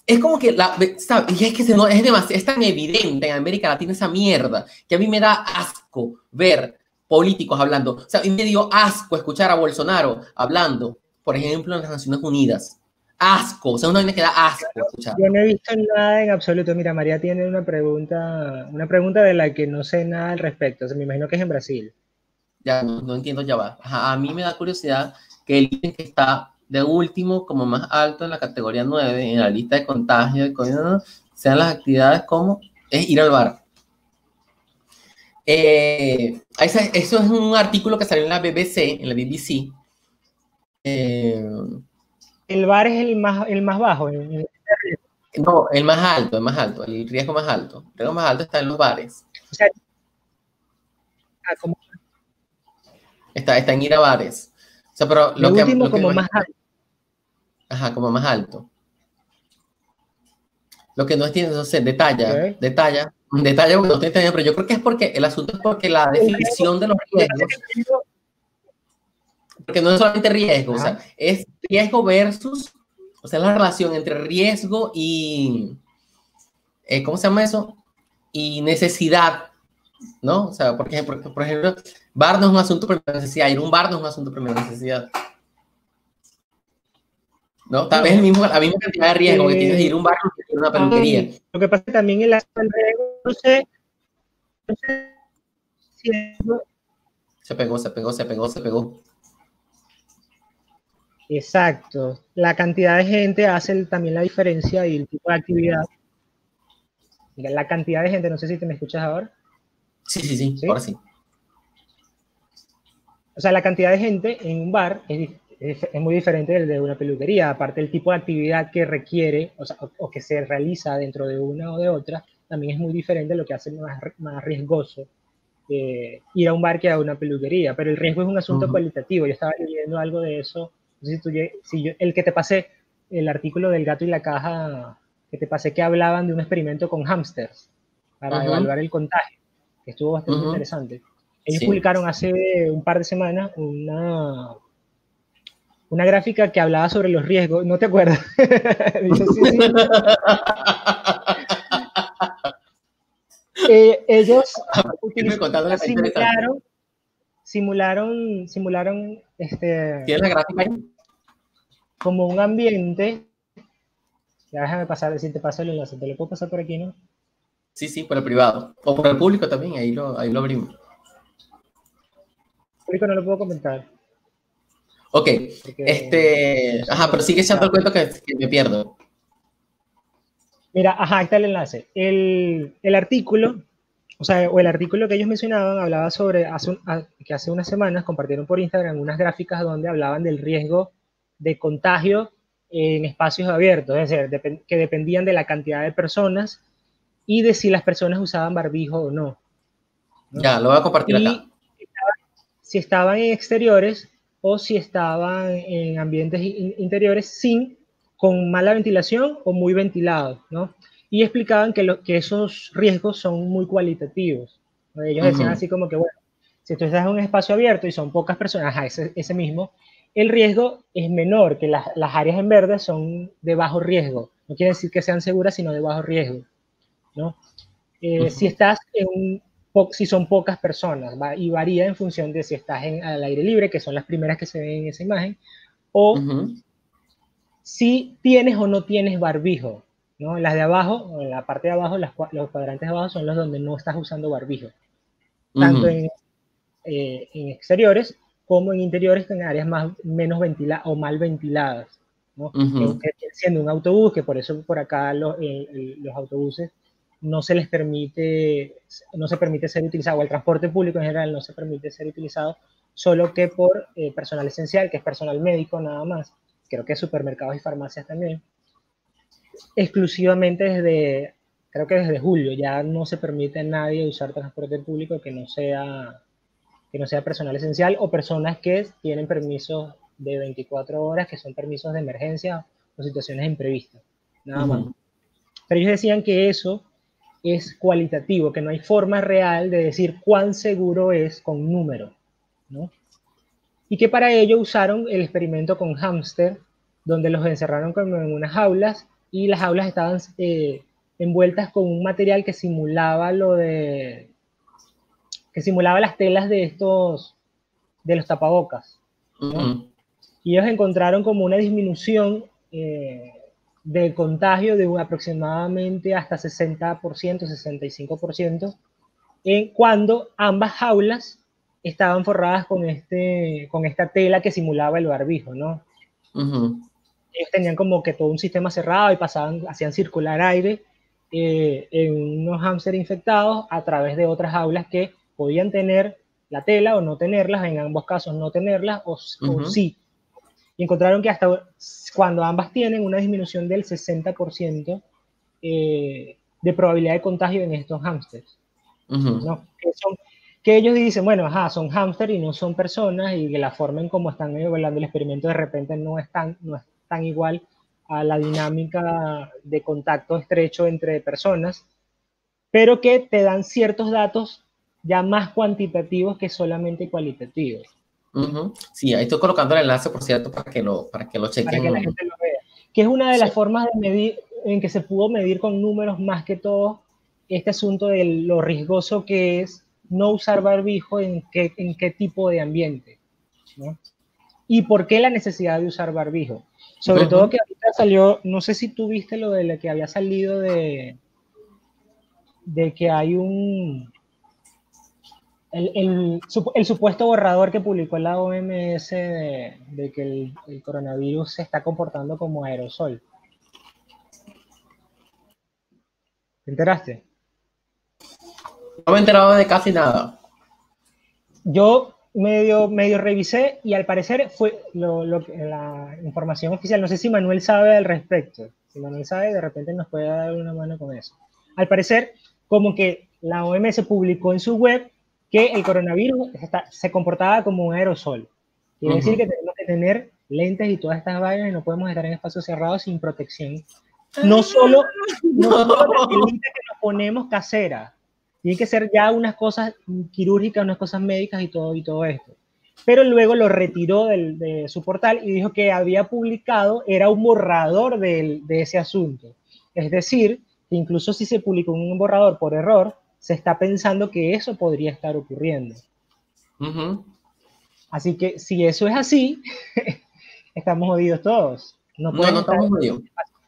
es como que la, ¿sabes? Y es que es, demasiado, es tan evidente en América Latina esa mierda que a mí me da asco ver políticos hablando. O sea, a mí me dio asco escuchar a Bolsonaro hablando, por ejemplo, en las Naciones Unidas. Asco, o sea, uno me queda asco escuchar. Yo no he visto nada en absoluto. Mira, María tiene una pregunta, una pregunta de la que no sé nada al respecto. O sea, me imagino que es en Brasil. Ya, no, entiendo, ya va. a mí me da curiosidad que el que está de último, como más alto en la categoría 9, en la lista de contagio de COVID, sean las actividades como es ir al bar. Eh, eso, es un artículo que salió en la BBC, en la BBC. Eh, el bar es el más, el más bajo. no, el más alto, el más alto, el riesgo más alto. El riesgo más alto está en los bares. Ah, está, está en ir a bares. O sea, pero lo, que, último como más alto. Ajá, como más alto. Lo que no entiendo, no sé, detalla, detalla, detalla porque no estoy entendiendo, pero yo creo que es porque el asunto es porque la definición de los riesgos, porque no es solamente riesgo, o sea, es riesgo versus, o sea, la relación entre riesgo y, eh, ¿cómo se llama eso? Y necesidad, ¿no? O sea, por ejemplo, por ejemplo, bar no es un asunto de primera necesidad, ir a un bar no es un asunto de primera necesidad. ¿no? Tal vez el mismo, la misma cantidad de riesgo que tienes de ir a un barrio que una peluquería. Lo que pasa es que también el aspecto del riesgo, no sé, no sé si Se pegó, se pegó, se pegó, se pegó. Exacto. La cantidad de gente hace también la diferencia y el tipo de actividad. Mira, la cantidad de gente, no sé si te me escuchas ahora. Sí, sí, sí, ahora sí. o sea, la cantidad de gente en un bar es, es, muy diferente del de una peluquería, aparte el tipo de actividad que requiere o, sea, o, que se realiza dentro de una o de otra, también es muy diferente, lo que hace más, más riesgoso eh, ir a un bar que a una peluquería, pero el riesgo es un asunto cualitativo, yo estaba leyendo algo de eso, tú, si yo, el que te pasé, el artículo del gato y la caja, que te pasé que hablaban de un experimento con hamsters para evaluar el contagio, que estuvo bastante interesante. Ellos publicaron hace un par de semanas una, una gráfica que hablaba sobre los riesgos, ¿no te acuerdas? Dice, sí, sí. eh, ellos simularon, simularon, simularon este, ¿Tienes la como un ambiente. Ya déjame pasar, si te paso el enlace, te lo puedo pasar por aquí, ¿no? Sí, sí, por el privado. O por el público también, ahí lo, ahí lo abrimos. El público no lo puedo comentar. Ok, este, ajá, pero sigue echando el cuento que, me pierdo. Mira, ajá, está el enlace. El, el, artículo, o sea, o el artículo que ellos mencionaban hablaba sobre, hace que hace unas semanas compartieron por Instagram unas gráficas donde hablaban del riesgo de contagio en espacios abiertos, es decir, que dependían de la cantidad de personas y de si las personas usaban barbijo o no. Ya, lo voy a compartir acá. Si estaban en exteriores, o si estaban en ambientes interiores sin, con mala ventilación o muy ventilados, ¿no? Y explicaban que, lo, que esos riesgos son muy cualitativos. Ellos decían así como que, bueno, si tú estás en un espacio abierto y son pocas personas, ajá, ese, ese mismo, el riesgo es menor, que las, las áreas en verde son de bajo riesgo. No quiere decir que sean seguras, sino de bajo riesgo, ¿no? Eh, si estás en un si son pocas personas, y varía en función de si estás en, al aire libre, que son las primeras que se ven en esa imagen, o si tienes o no tienes barbijo. ¿No? Las de abajo, en la parte de abajo, las, los cuadrantes de abajo son los donde no estás usando barbijo. Tanto en, eh, en, exteriores como en interiores, en áreas más, menos ventiladas o mal ventiladas. ¿no? siendo un autobús, que por eso por acá los, los autobuses no se les permite, no se permite ser utilizado, o el transporte público en general no se permite ser utilizado, solo que por eh, personal esencial, que es personal médico nada más, creo que supermercados y farmacias también, exclusivamente desde, creo que desde julio, ya no se permite a nadie usar transporte público que no sea, que no sea personal esencial o personas que tienen permisos de 24 horas, que son permisos de emergencia o situaciones imprevistas, nada más. Pero ellos decían que eso es cualitativo, que no hay forma real de decir cuán seguro es con número, ¿no? Y que para ello usaron el experimento con hámster, donde los encerraron como en unas jaulas y las jaulas estaban eh, envueltas con un material que simulaba lo de que simulaba las telas de estos de los tapabocas. Y ellos encontraron como una disminución eh, de contagio de un aproximadamente hasta 60%, 65%, en cuando ambas jaulas estaban forradas con, este, con esta tela que simulaba el barbijo, ¿no? Ellos tenían como que todo un sistema cerrado y pasaban, hacían circular aire eh, en unos hámster infectados a través de otras jaulas que podían tener la tela o no tenerlas, en ambos casos no tenerlas o, o sí y encontraron que hasta cuando ambas tienen una disminución del 60% eh, de probabilidad de contagio en estos hámsters. ¿no? que, ellos dicen, bueno, ajá, son hámsters y no son personas y que la forma en cómo están evaluando el experimento de repente no es, tan, no tan igual a la dinámica de contacto estrecho entre personas, pero que te dan ciertos datos ya más cuantitativos que solamente cualitativos. Sí, ahí estoy colocando el enlace, por cierto, para que lo, para que lo chequen. Para que la gente lo vea. Que es una de las formas de medir, en que se pudo medir con números más que todo este asunto de lo riesgoso que es no usar barbijo en qué, en qué tipo de ambiente. ¿no? Y por qué la necesidad de usar barbijo. Sobre todo que ahorita salió, no sé si tú viste lo de que había salido de, de que hay un, el, el, supuesto borrador que publicó la OMS de, que el, coronavirus se está comportando como aerosol. ¿Te enteraste? No me he enterado de casi nada. Yo medio, medio revisé y al parecer fue lo, lo, la información oficial. No sé si Manuel sabe al respecto. Si Manuel sabe, de repente nos puede dar una mano con eso. Al parecer, como que la OMS publicó en su web que el coronavirus está, se comportaba como un aerosol. Quiere decir que tenemos que tener lentes y todas estas vainas y no podemos estar en espacios cerrados sin protección. No solo, no solo las lentes que nos ponemos caseras, tiene que ser ya unas cosas quirúrgicas, unas cosas médicas y todo, y todo esto. Pero luego lo retiró del, de su portal y dijo que había publicado, era un borrador del, de ese asunto. Es decir, que incluso si se publicó un borrador por error, se está pensando que eso podría estar ocurriendo. Así que si eso es así, estamos jodidos todos. No no, no estamos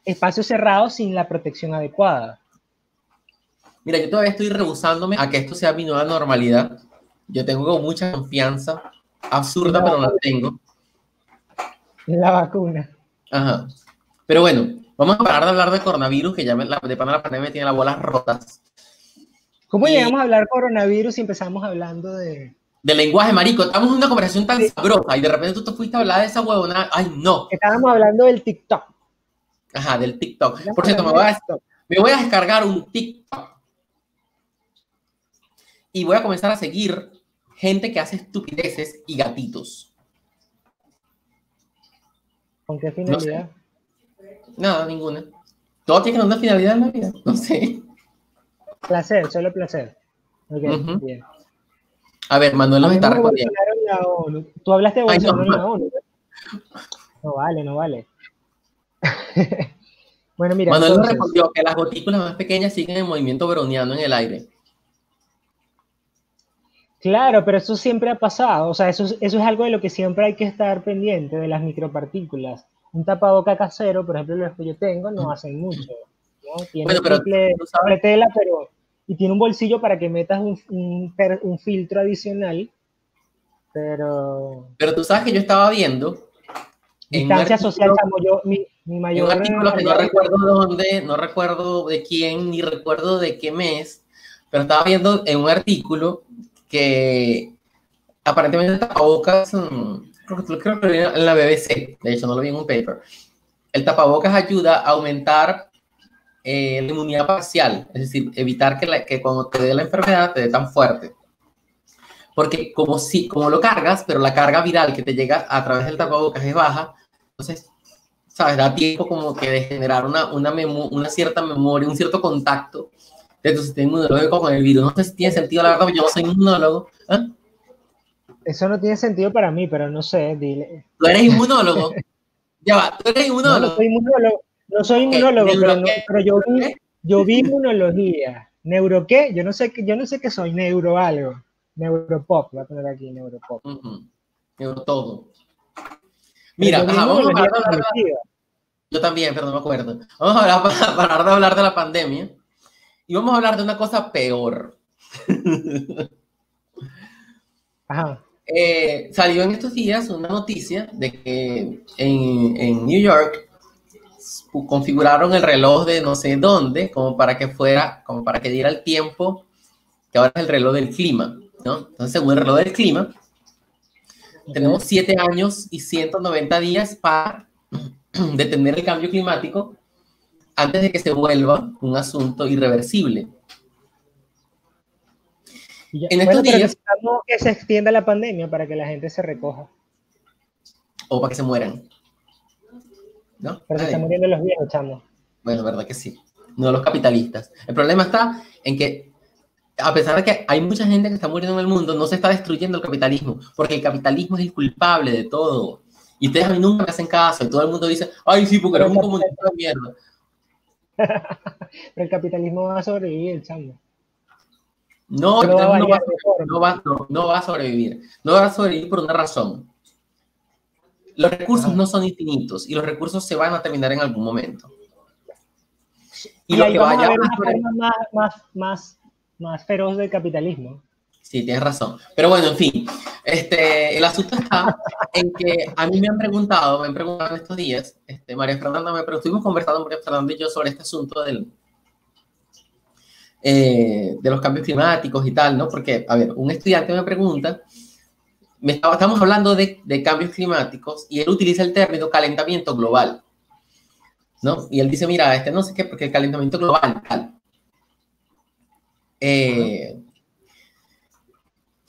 espacios cerrados sin la protección adecuada. Mira, yo todavía estoy rehusándome a que esto sea mi nueva normalidad. Yo tengo mucha confianza, absurda, pero la tengo. La vacuna. Ajá. Pero bueno, vamos a parar de hablar de coronavirus, que ya me, la, de pana la pandemia tiene las bolas rotas. ¿Cómo llegamos a hablar coronavirus y empezamos hablando de... De lenguaje, marico. Estamos en una conversación tan sabrosa y de repente tú te fuiste a hablar de esa huevona. Ay, no. Estábamos hablando del TikTok. Ajá, del TikTok. Por cierto, me voy, a, me voy a descargar un TikTok y voy a comenzar a seguir gente que hace estupideces y gatitos. ¿Con qué finalidad? Nada, ninguna. Todo tiene una finalidad en la vida, no sé. Placer, solo placer. Ok, bien. A ver, Manuel nos está respondiendo. Tú hablaste de Bolsonaro en la ONU. No vale, no vale. bueno, mira. Manuel nos respondió que las gotículas más pequeñas siguen en movimiento browniano en el aire. Claro, pero eso siempre ha pasado, o sea, eso, eso es algo de lo que siempre hay que estar pendiente, de las micropartículas. Un tapaboca casero, por ejemplo, los que yo tengo, no hacen mucho. ¿no? Tiene bueno, pero, triple, tela, pero y tiene un bolsillo para que metas un, un, un, filtro adicional, pero... Pero tú sabes que yo estaba viendo... Distancia social, como yo, mi, mi mayor... Un artículo que no recuerdo de dónde, no recuerdo de quién, ni recuerdo de qué mes, pero estaba viendo en un artículo que aparentemente el tapabocas, mm, creo que lo vi en la BBC, de hecho no lo vi en un paper, el tapabocas ayuda a aumentar eh, la inmunidad parcial, es decir, evitar que, la, que cuando te dé la enfermedad te dé tan fuerte. Porque como, si, como lo cargas, pero la carga viral que te llega a través del tapabocas es baja, entonces, ¿sabes? Da tiempo como que de generar una, una, una cierta memoria, un cierto contacto sistema inmunológico con el virus. No sé si tiene sentido, la verdad, yo no soy inmunólogo. ¿eh? Eso no tiene sentido para mí, pero no sé, dile. ¿Tú eres inmunólogo? ya va, tú eres inmunólogo. No, no soy inmunólogo, no soy inmunólogo pero, pero, yo, vi, yo vi inmunología. ¿Neuro qué? Yo no sé, yo no sé qué soy, neuro algo. Neuropop, voy a poner aquí neuropop. Uh -huh. Neuro todo. Mira, ajá, vamos a hablar de la, Yo también, pero no me acuerdo. Vamos a hablar, para, hablar de la pandemia y vamos a hablar de una cosa peor. Eh, salió en estos días una noticia de que en, en, New York configuraron el reloj de no sé dónde, como para que fuera, como para que diera el tiempo, que ahora es el reloj del clima, ¿no? Entonces, según el reloj del clima, tenemos 7 años y 190 días para detener el cambio climático antes de que se vuelva un asunto irreversible. en estos días necesitamos que se extienda la pandemia para que la gente se recoja. O para que se mueran. ¿No? Pero se están muriendo los viejos, chamo. Bueno, verdad que sí. No los capitalistas. El problema está en que, a pesar de que hay mucha gente que está muriendo en el mundo, no se está destruyendo el capitalismo, porque el capitalismo es el culpable de todo. Y ustedes a mí nunca me hacen caso, y todo el mundo dice, ay, sí, porque eres un comunista de mierda. Pero el capitalismo va a sobrevivir, chamo. No, no, va, no, va, no, va, no, va, a sobrevivir. No va a sobrevivir por una razón. Los recursos no son infinitos y los recursos se van a terminar en algún momento. Y, y lo que vaya a ver una forma más, más, más, más feroz del capitalismo. Sí, tienes razón. Pero bueno, en fin, este, el asunto está en que a mí me han preguntado, me han preguntado estos días, este, María Fernanda, me, pero estuvimos conversando María Fernanda y yo sobre este asunto del, eh, de los cambios climáticos y tal, ¿no? Porque, a ver, un estudiante me pregunta me estamos hablando de, de, cambios climáticos y él utiliza el término calentamiento global. ¿No? Y él dice, mira, este no sé qué, porque el calentamiento global, tal. Eh,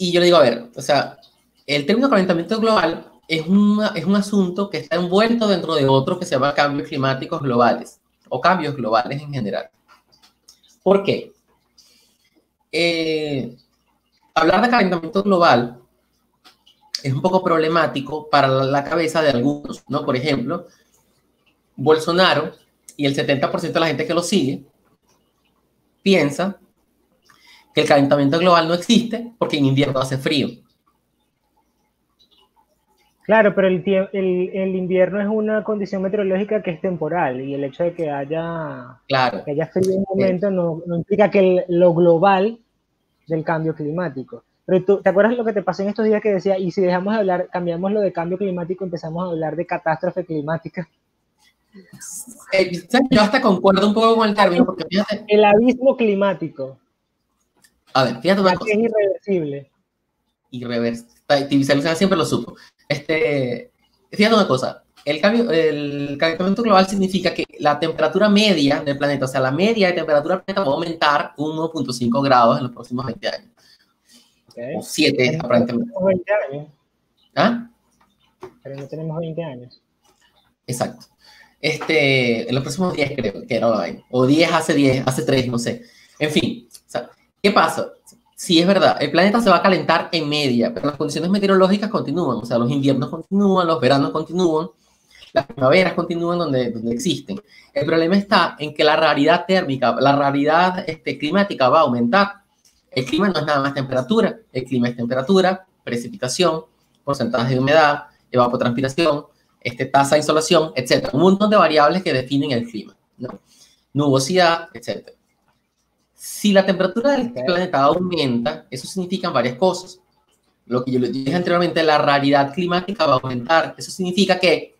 y yo le digo, a ver, o sea, el término calentamiento global es, es un asunto que está envuelto dentro de otro que se llama cambios climáticos globales o cambios globales en general. ¿Por qué? Eh, hablar de calentamiento global es un poco problemático para la cabeza de algunos, ¿no? Por ejemplo, Bolsonaro y el 70% de la gente que lo sigue piensa que el calentamiento global no existe porque en invierno hace frío. Claro, pero el, el, invierno es una condición meteorológica que es temporal y el hecho de que haya, claro. que haya frío en un momento no, implica que lo global del cambio climático. Pero tú, ¿te acuerdas lo que te pasó en estos días que decía, y si dejamos de hablar, cambiamos lo de cambio climático, empezamos a hablar de catástrofe climática? Eh, yo hasta concuerdo un poco con el término, porque fíjate. El abismo climático. A ver, fíjate una cosa. Es irreversible. Irreversible. siempre lo supo. Este, fíjate una cosa. El, cambio, el calentamiento global significa que la temperatura media del planeta, o sea, la media de temperatura del planeta va a aumentar 1.5 grados en los próximos 20 años. O 7, aparentemente. 20 años. ¿Ah? Pero no tenemos 20 años. Exacto. Este, en los próximos 10 creo que era O 10 hace 10, hace 3, no sé. En fin, ¿qué pasa? Sí, es verdad, el planeta se va a calentar en media, pero las condiciones meteorológicas continúan, o sea, los inviernos continúan, los veranos continúan, las primaveras continúan donde, donde existen. El problema está en que la raridad térmica, la raridad este, climática va a aumentar. El clima no es nada más temperatura, el clima es temperatura, precipitación, porcentaje de humedad, evapotranspiración, este, tasa de insolación, etc. Un montón de variables que definen el clima, ¿no? Nubosidad, etc. Si la temperatura del planeta aumenta, eso significa varias cosas. Lo que yo les dije anteriormente, la raridad climática va a aumentar. Eso significa que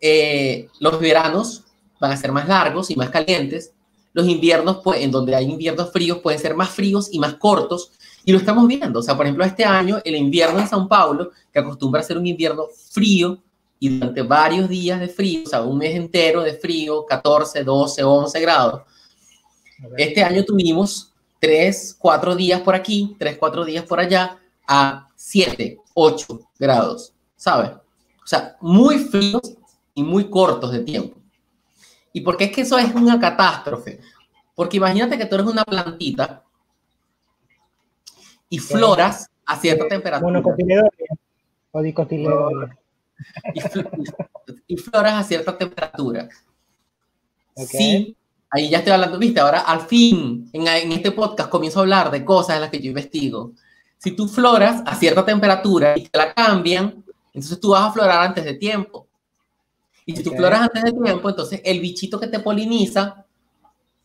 eh, los veranos van a ser más largos y más calientes. Los inviernos, pues, en donde hay inviernos fríos, pueden ser más fríos y más cortos. Y lo estamos viendo. O sea, por ejemplo, este año, el invierno en Sao Paulo, que acostumbra a ser un invierno frío y durante varios días de frío, o sea, un mes entero de frío, 14, 12, 11 grados, este año tuvimos 3, 4 días por aquí, 3, 4 días por allá, a 7, 8 grados, ¿sabes? O sea, muy fríos y muy cortos de tiempo. ¿Y por qué es que eso es una catástrofe? Porque imagínate que tú eres una plantita y floras a cierta temperatura. o dicotiledonea. Y, floras a cierta temperatura. Sí, ahí ya estoy hablando, viste, ahora al fin en, en, este podcast comienzo a hablar de cosas en las que yo investigo. Si tú floras a cierta temperatura y te la cambian, entonces tú vas a florar antes de tiempo. Y si tú floras antes de tiempo, entonces el bichito que te poliniza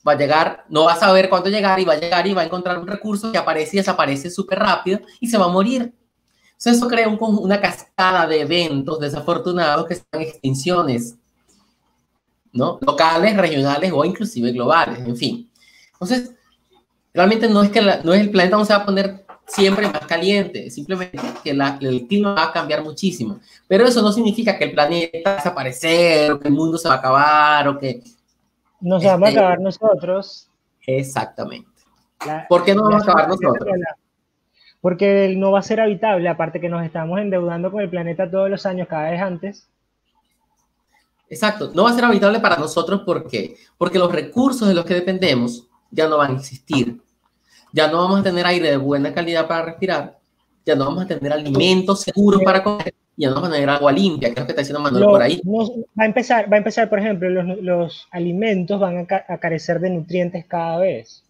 va a llegar, no va a saber cuándo llegar y va a llegar y va a encontrar un recurso que aparece y desaparece súper rápido y se va a morir. Entonces eso crea un, una cascada de eventos desafortunados que están extinciones ¿no? Locales, regionales o inclusive globales, en fin. Entonces, realmente no es que no es el planeta no se va a poner siempre más caliente, simplemente que el clima va a cambiar muchísimo. Pero eso no significa que el planeta va a desaparecer, o que el mundo se va a acabar, o que... Nos vamos a este, acabar nosotros. Exactamente. ¿Por qué no vamos a acabar nosotros? Porque no va a ser habitable, aparte que nos estamos endeudando con el planeta todos los años, cada vez antes. Exacto, no va a ser habitable para nosotros ¿por qué? Porque los recursos de los que dependemos ya no van a existir. Ya no vamos a tener aire de buena calidad para respirar, ya no vamos a tener alimentos seguros para comer, ya no vamos a tener agua limpia, que es lo que está diciendo Manuel por ahí. va, a empezar, va a empezar, por ejemplo, los, los alimentos van a, carecer de nutrientes cada vez.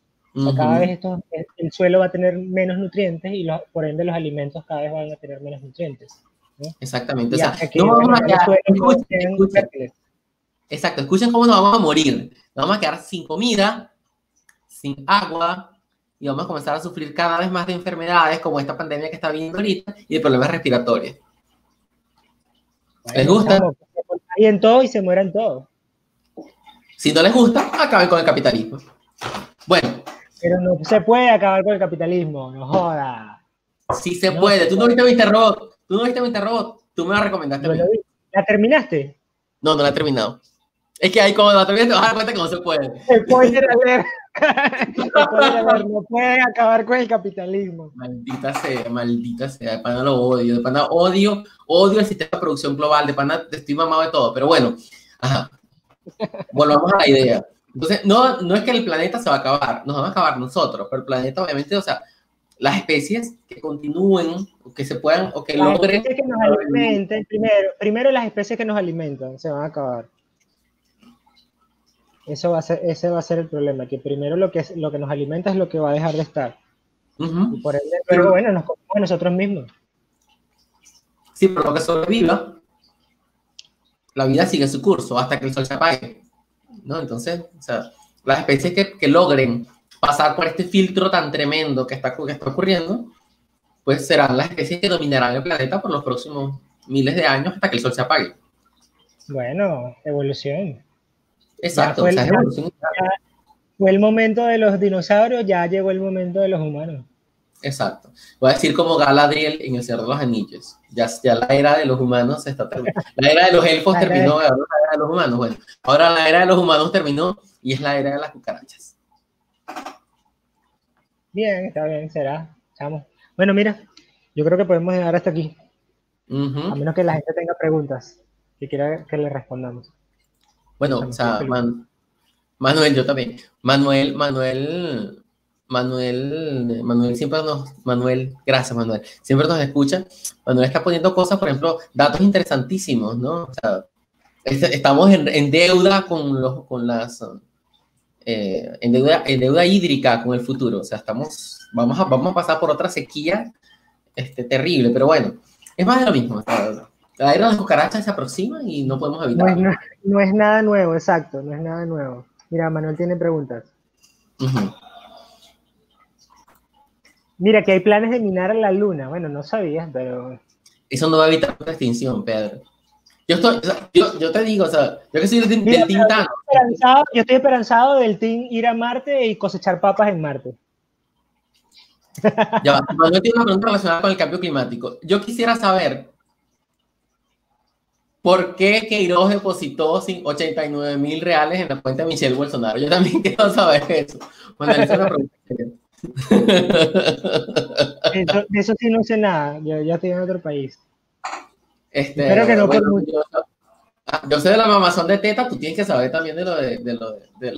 cada vez esto, el suelo va a tener menos nutrientes y por ende los alimentos cada vez van a tener menos nutrientes. Exactamente. O sea, no vamos a quedar, escuchen, exacto, escuchen cómo nos vamos a morir. Nos vamos a quedar sin comida, sin agua, y vamos a comenzar a sufrir cada vez más de enfermedades como esta pandemia que está viendo ahorita y de problemas respiratorios. ¿Les gusta? Y en todo y se mueran todos. Si no les gusta, acaben con el capitalismo. Bueno. Pero no se puede acabar con el capitalismo, no joda. Sí se puede. Tú no viste Mr. Tú no viste Mr. Robot. Tú me la recomendaste. ¿La terminaste? No, no la he terminado. Es que ahí como la terminaste te vas a dar cuenta que no se puede. Spoiler alert. no pueden acabar con el capitalismo. Maldita sea, maldita sea. De pana lo odio. De pana odio, odio el sistema de producción global. De pana estoy mamado de todo. Pero bueno, ajá. Volvamos a la idea. Entonces, no, no es que el planeta se va a acabar, nos vamos a acabar nosotros, pero el planeta obviamente, o sea, las especies que continúen, o que se puedan, o que las logren... Especies que nos alimenten, primero, primero las especies que nos alimentan se van a acabar. Eso va a ser, ese va a ser el problema, que primero lo que, lo que nos alimenta es lo que va a dejar de estar. Y por ende, pero, bueno, nos comemos nosotros mismos. Sí, pero lo que sobreviva, la vida sigue su curso hasta que el sol se apague. ¿no? Entonces, o sea, las especies que, que logren pasar por este filtro tan tremendo que está, que está ocurriendo, pues serán las especies que dominarán el planeta por los próximos miles de años hasta que el sol se apague. Bueno, evolución. Exacto, fue, el, fue el momento de los dinosaurios, ya llegó el momento de los humanos. Exacto. Voy a decir como Galadriel en El Cerro de los Anillos. Ya, ya la era de los humanos está terminando. La era de los elfos terminó, ahora la era de los humanos. Bueno, ahora la era de los humanos terminó y es la era de las cucarachas. Bien, está bien, será. Chamo. Bueno, mira, yo creo que podemos llegar hasta aquí. A menos que la gente tenga preguntas que quiera que le respondamos. Bueno, o sea, Manuel, yo también. Manuel, Manuel, Manuel, Manuel siempre nos, Manuel, gracias Manuel, siempre nos escucha. Manuel está poniendo cosas, por ejemplo, datos interesantísimos, ¿no? O sea, estamos en, deuda con, los, con las, eh, en, deuda, en deuda hídrica con el futuro. O sea, estamos, vamos a, vamos a pasar por otra sequía este, terrible, pero bueno, es más de lo mismo. La era de las cucarachas se aproxima y no podemos evitarlo. No es, nada nuevo, exacto, no es nada nuevo. Mira, Manuel tiene preguntas. Mira, que hay planes de minar la luna. Bueno, no sabías, pero... Eso no va a evitar la extinción, Pedro. Yo, estoy, yo, yo, te digo, o sea, yo que soy del, Mira, del team Yo estoy esperanzado del team ir a Marte y cosechar papas en Marte. Ya, Manuel tiene una pregunta relacionada con el cambio climático. Yo quisiera saber ¿Por qué Queiroz depositó 89 mil reales en la cuenta de Michelle Bolsonaro? Yo también quiero saber eso. Bueno, esa es la pregunta. Eso, de eso sí no sé nada. Yo ya estoy en otro país. Este, Espero que no bueno, yo, ah, yo, sé de la mamazón de teta, tú tienes que saber también de lo de, de, lo de,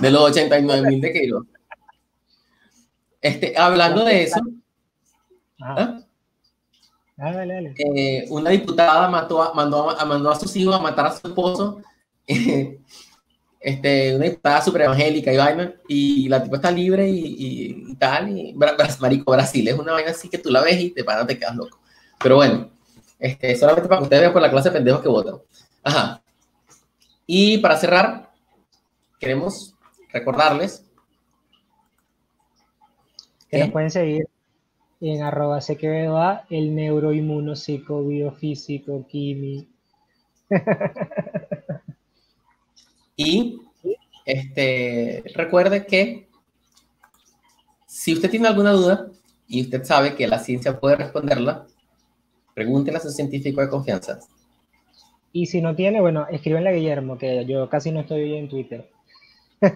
de, los 89 mil de Queiroz. Este, hablando de eso. ¿ah? Ah, dale. Eh, una diputada mató a, mandó, a, mandó a sus hijos a matar a su esposo. este, una diputada super evangélica y vaina, y la tipa está libre y, y, tal, y marico, Brasil es una vaina así que tú la ves y te paras, te quedas loco. Pero bueno, este, solamente para que ustedes vean por la clase de pendejos que votan. Ajá. Y para cerrar, queremos recordarles que nos pueden seguir en arroba va el neuroinmunopsico biofísico quimi. y este, recuerde que si usted tiene alguna duda y usted sabe que la ciencia puede responderla, pregúntele a su científico de confianza. Y si no tiene, bueno, escríbenle a Guillermo, que yo casi no estoy en Twitter.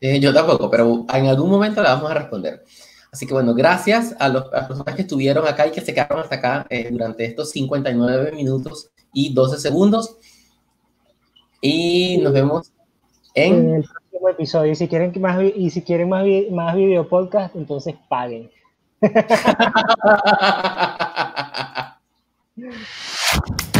Eh, yo tampoco, pero en algún momento la vamos a responder. Así que bueno, gracias a, los, las personas que estuvieron acá y que se quedaron hasta acá eh, durante estos 59 minutos y 12 segundos. Y nos vemos en, el próximo episodio. Y si quieren más, y si quieren más, más video podcast, entonces paguen. Yeah.